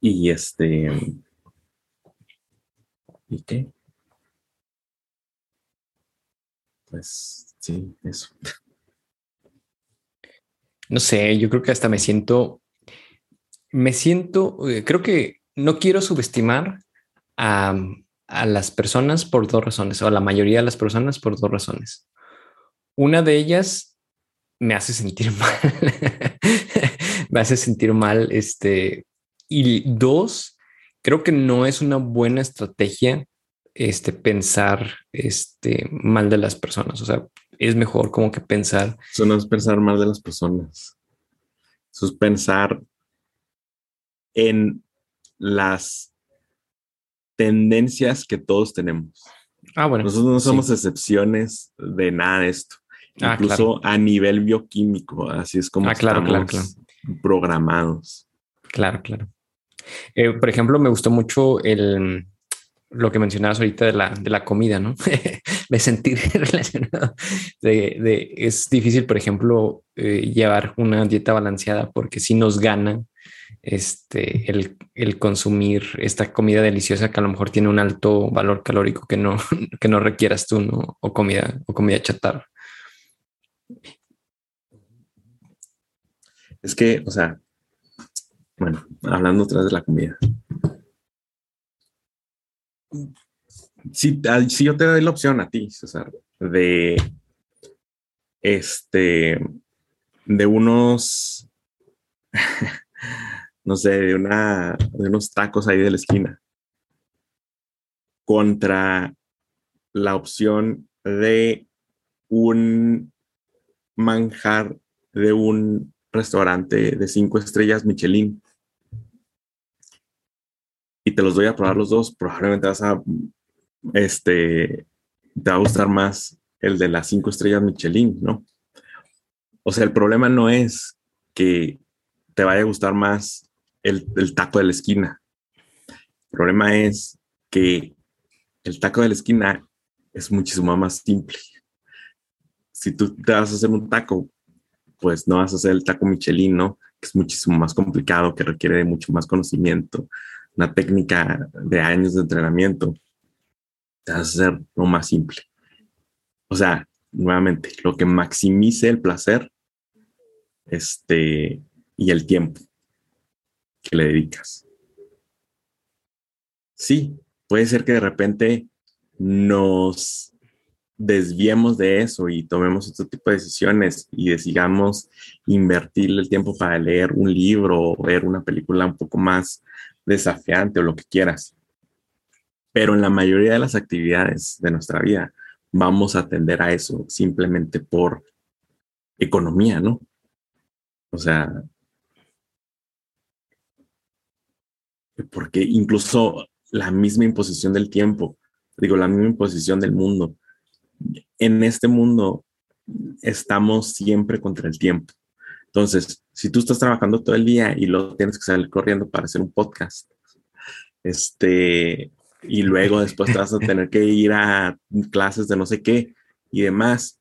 y este. ¿Y qué? Pues sí, eso. No sé, yo creo que hasta me siento, me siento, eh, creo que no quiero subestimar a, a las personas por dos razones, o a la mayoría de las personas por dos razones. Una de ellas me hace sentir mal, me hace sentir mal, este, y dos, creo que no es una buena estrategia este, pensar este, mal de las personas. O sea, es mejor como que pensar Eso no es pensar mal de las personas. Eso es pensar en las tendencias que todos tenemos. Ah, bueno. Nosotros no sí. somos excepciones de nada de esto. Ah, Incluso a nivel bioquímico, así es como Ah, claro, claro, estamos programados. Claro, claro. Eh, por ejemplo, me gustó mucho el lo que mencionabas ahorita de la, de la comida, ¿no? me sentí relacionado. De, es difícil, por ejemplo, eh, llevar una dieta balanceada porque si nos gana este, el, el consumir esta comida deliciosa que a lo mejor tiene un alto valor calórico que no, que no requieras tú, ¿no? O comida, o comida chatarra. Es que, o sea, bueno, hablando otra vez de la comida. Si, al- si yo te doy la opción a ti, César, de este, de unos, no sé, de una, de unos tacos ahí de la esquina, contra la opción de un manjar de un restaurante de cinco estrellas Michelin y te los doy a probar los dos, probablemente vas a, este, te va a gustar más el de las cinco estrellas Michelin, ¿no? O sea, el problema no es que te vaya a gustar más el, el taco de la esquina. El problema es que el taco de la esquina es muchísimo más simple. Si tú te vas a hacer un taco, pues no vas a hacer el taco Michelin, ¿no? Que es muchísimo más complicado, que requiere mucho más conocimiento, una técnica de años de entrenamiento. Te vas a hacer lo más simple. O sea, nuevamente, lo que maximice el placer este, y el tiempo que le dedicas. Sí, puede ser que de repente nos desviemos de eso y tomemos otro tipo de decisiones y decidamos invertir el tiempo para leer un libro o ver una película un poco más desafiante o lo que quieras. Pero en la mayoría de las actividades de nuestra vida vamos a atender a eso simplemente por economía, ¿no? O sea, porque incluso la misma imposición del tiempo, digo, la misma imposición del mundo, en este mundo estamos siempre contra el tiempo. Entonces, si tú estás trabajando todo el día y luego tienes que salir corriendo para hacer un podcast, este, y luego después te vas a tener que ir a clases de no sé qué y demás,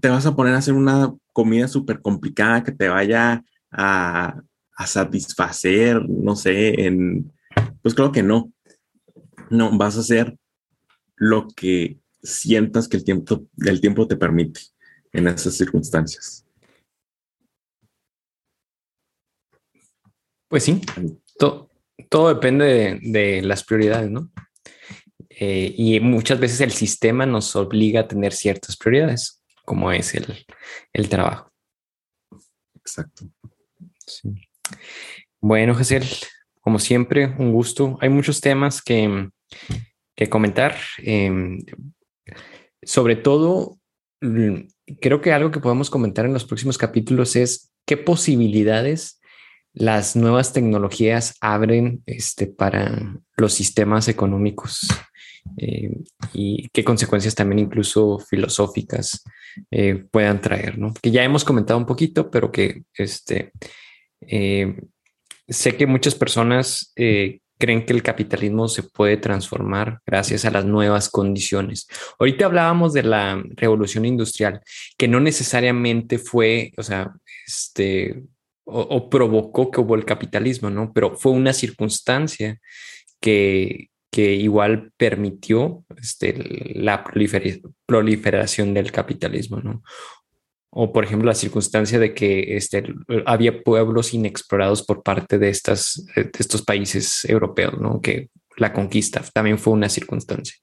te vas a poner a hacer una comida súper complicada que te vaya a, a satisfacer, no sé, pues creo que no. No, vas a hacer lo que sientas que el tiempo, el tiempo te permite en esas circunstancias. Pues sí, to- todo depende de, las prioridades, ¿no? Eh, y muchas veces el sistema nos obliga a tener ciertas prioridades, como es el, el trabajo. Exacto. Bueno, Jesús, como siempre, un gusto. Hay muchos temas que, que comentar. Em, sobre todo, mm, creo que algo que podemos comentar en los próximos capítulos es qué posibilidades las nuevas tecnologías abren este, para los sistemas económicos eh, y qué consecuencias también incluso filosóficas eh, puedan traer, ¿no? Que ya hemos comentado un poquito, pero que este, eh, sé que muchas personas creen que el capitalismo se puede transformar gracias a las nuevas condiciones. Ahorita hablábamos de la revolución industrial, que no necesariamente fue, o sea, este, o, provocó que hubo el capitalismo, ¿no? Pero fue una circunstancia que, que igual permitió este, la proliferación del capitalismo, ¿no? O, por ejemplo, la circunstancia de que este, había pueblos inexplorados por parte de, estas, estos países europeos, ¿no? Que la conquista también fue una circunstancia.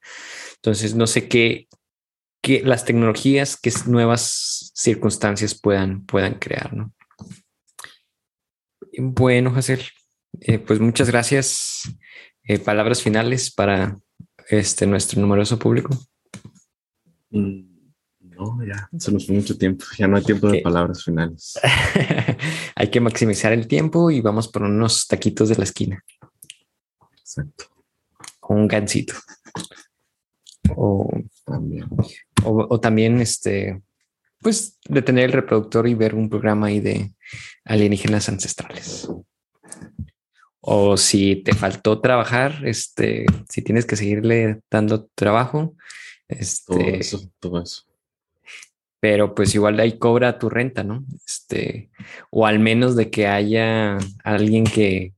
Entonces, no sé qué, qué las tecnologías, qué nuevas circunstancias puedan, puedan crear, ¿no? Bueno, Hazel, eh, pues muchas gracias. Eh, palabras finales para este nuestro numeroso público. Mm, no, ya se nos fue mucho tiempo. Ya no hay tiempo de palabras finales. hay que maximizar el tiempo y vamos por unos taquitos de la esquina. Exacto. Con un gansito. O también. o también este pues detener el reproductor y ver un programa ahí de alienígenas ancestrales. O si te faltó trabajar, este, si tienes que seguirle dando trabajo, este, todo eso, todo eso. Pero pues igual ahí cobra tu renta, ¿no? Este, o al menos de que haya alguien que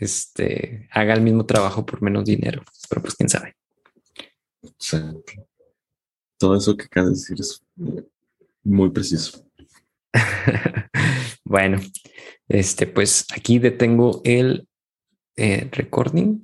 este, haga el mismo trabajo por menos dinero. Pero pues quién sabe. Todo eso que acabas de decir es muy preciso. bueno, este, pues aquí detengo el eh, recording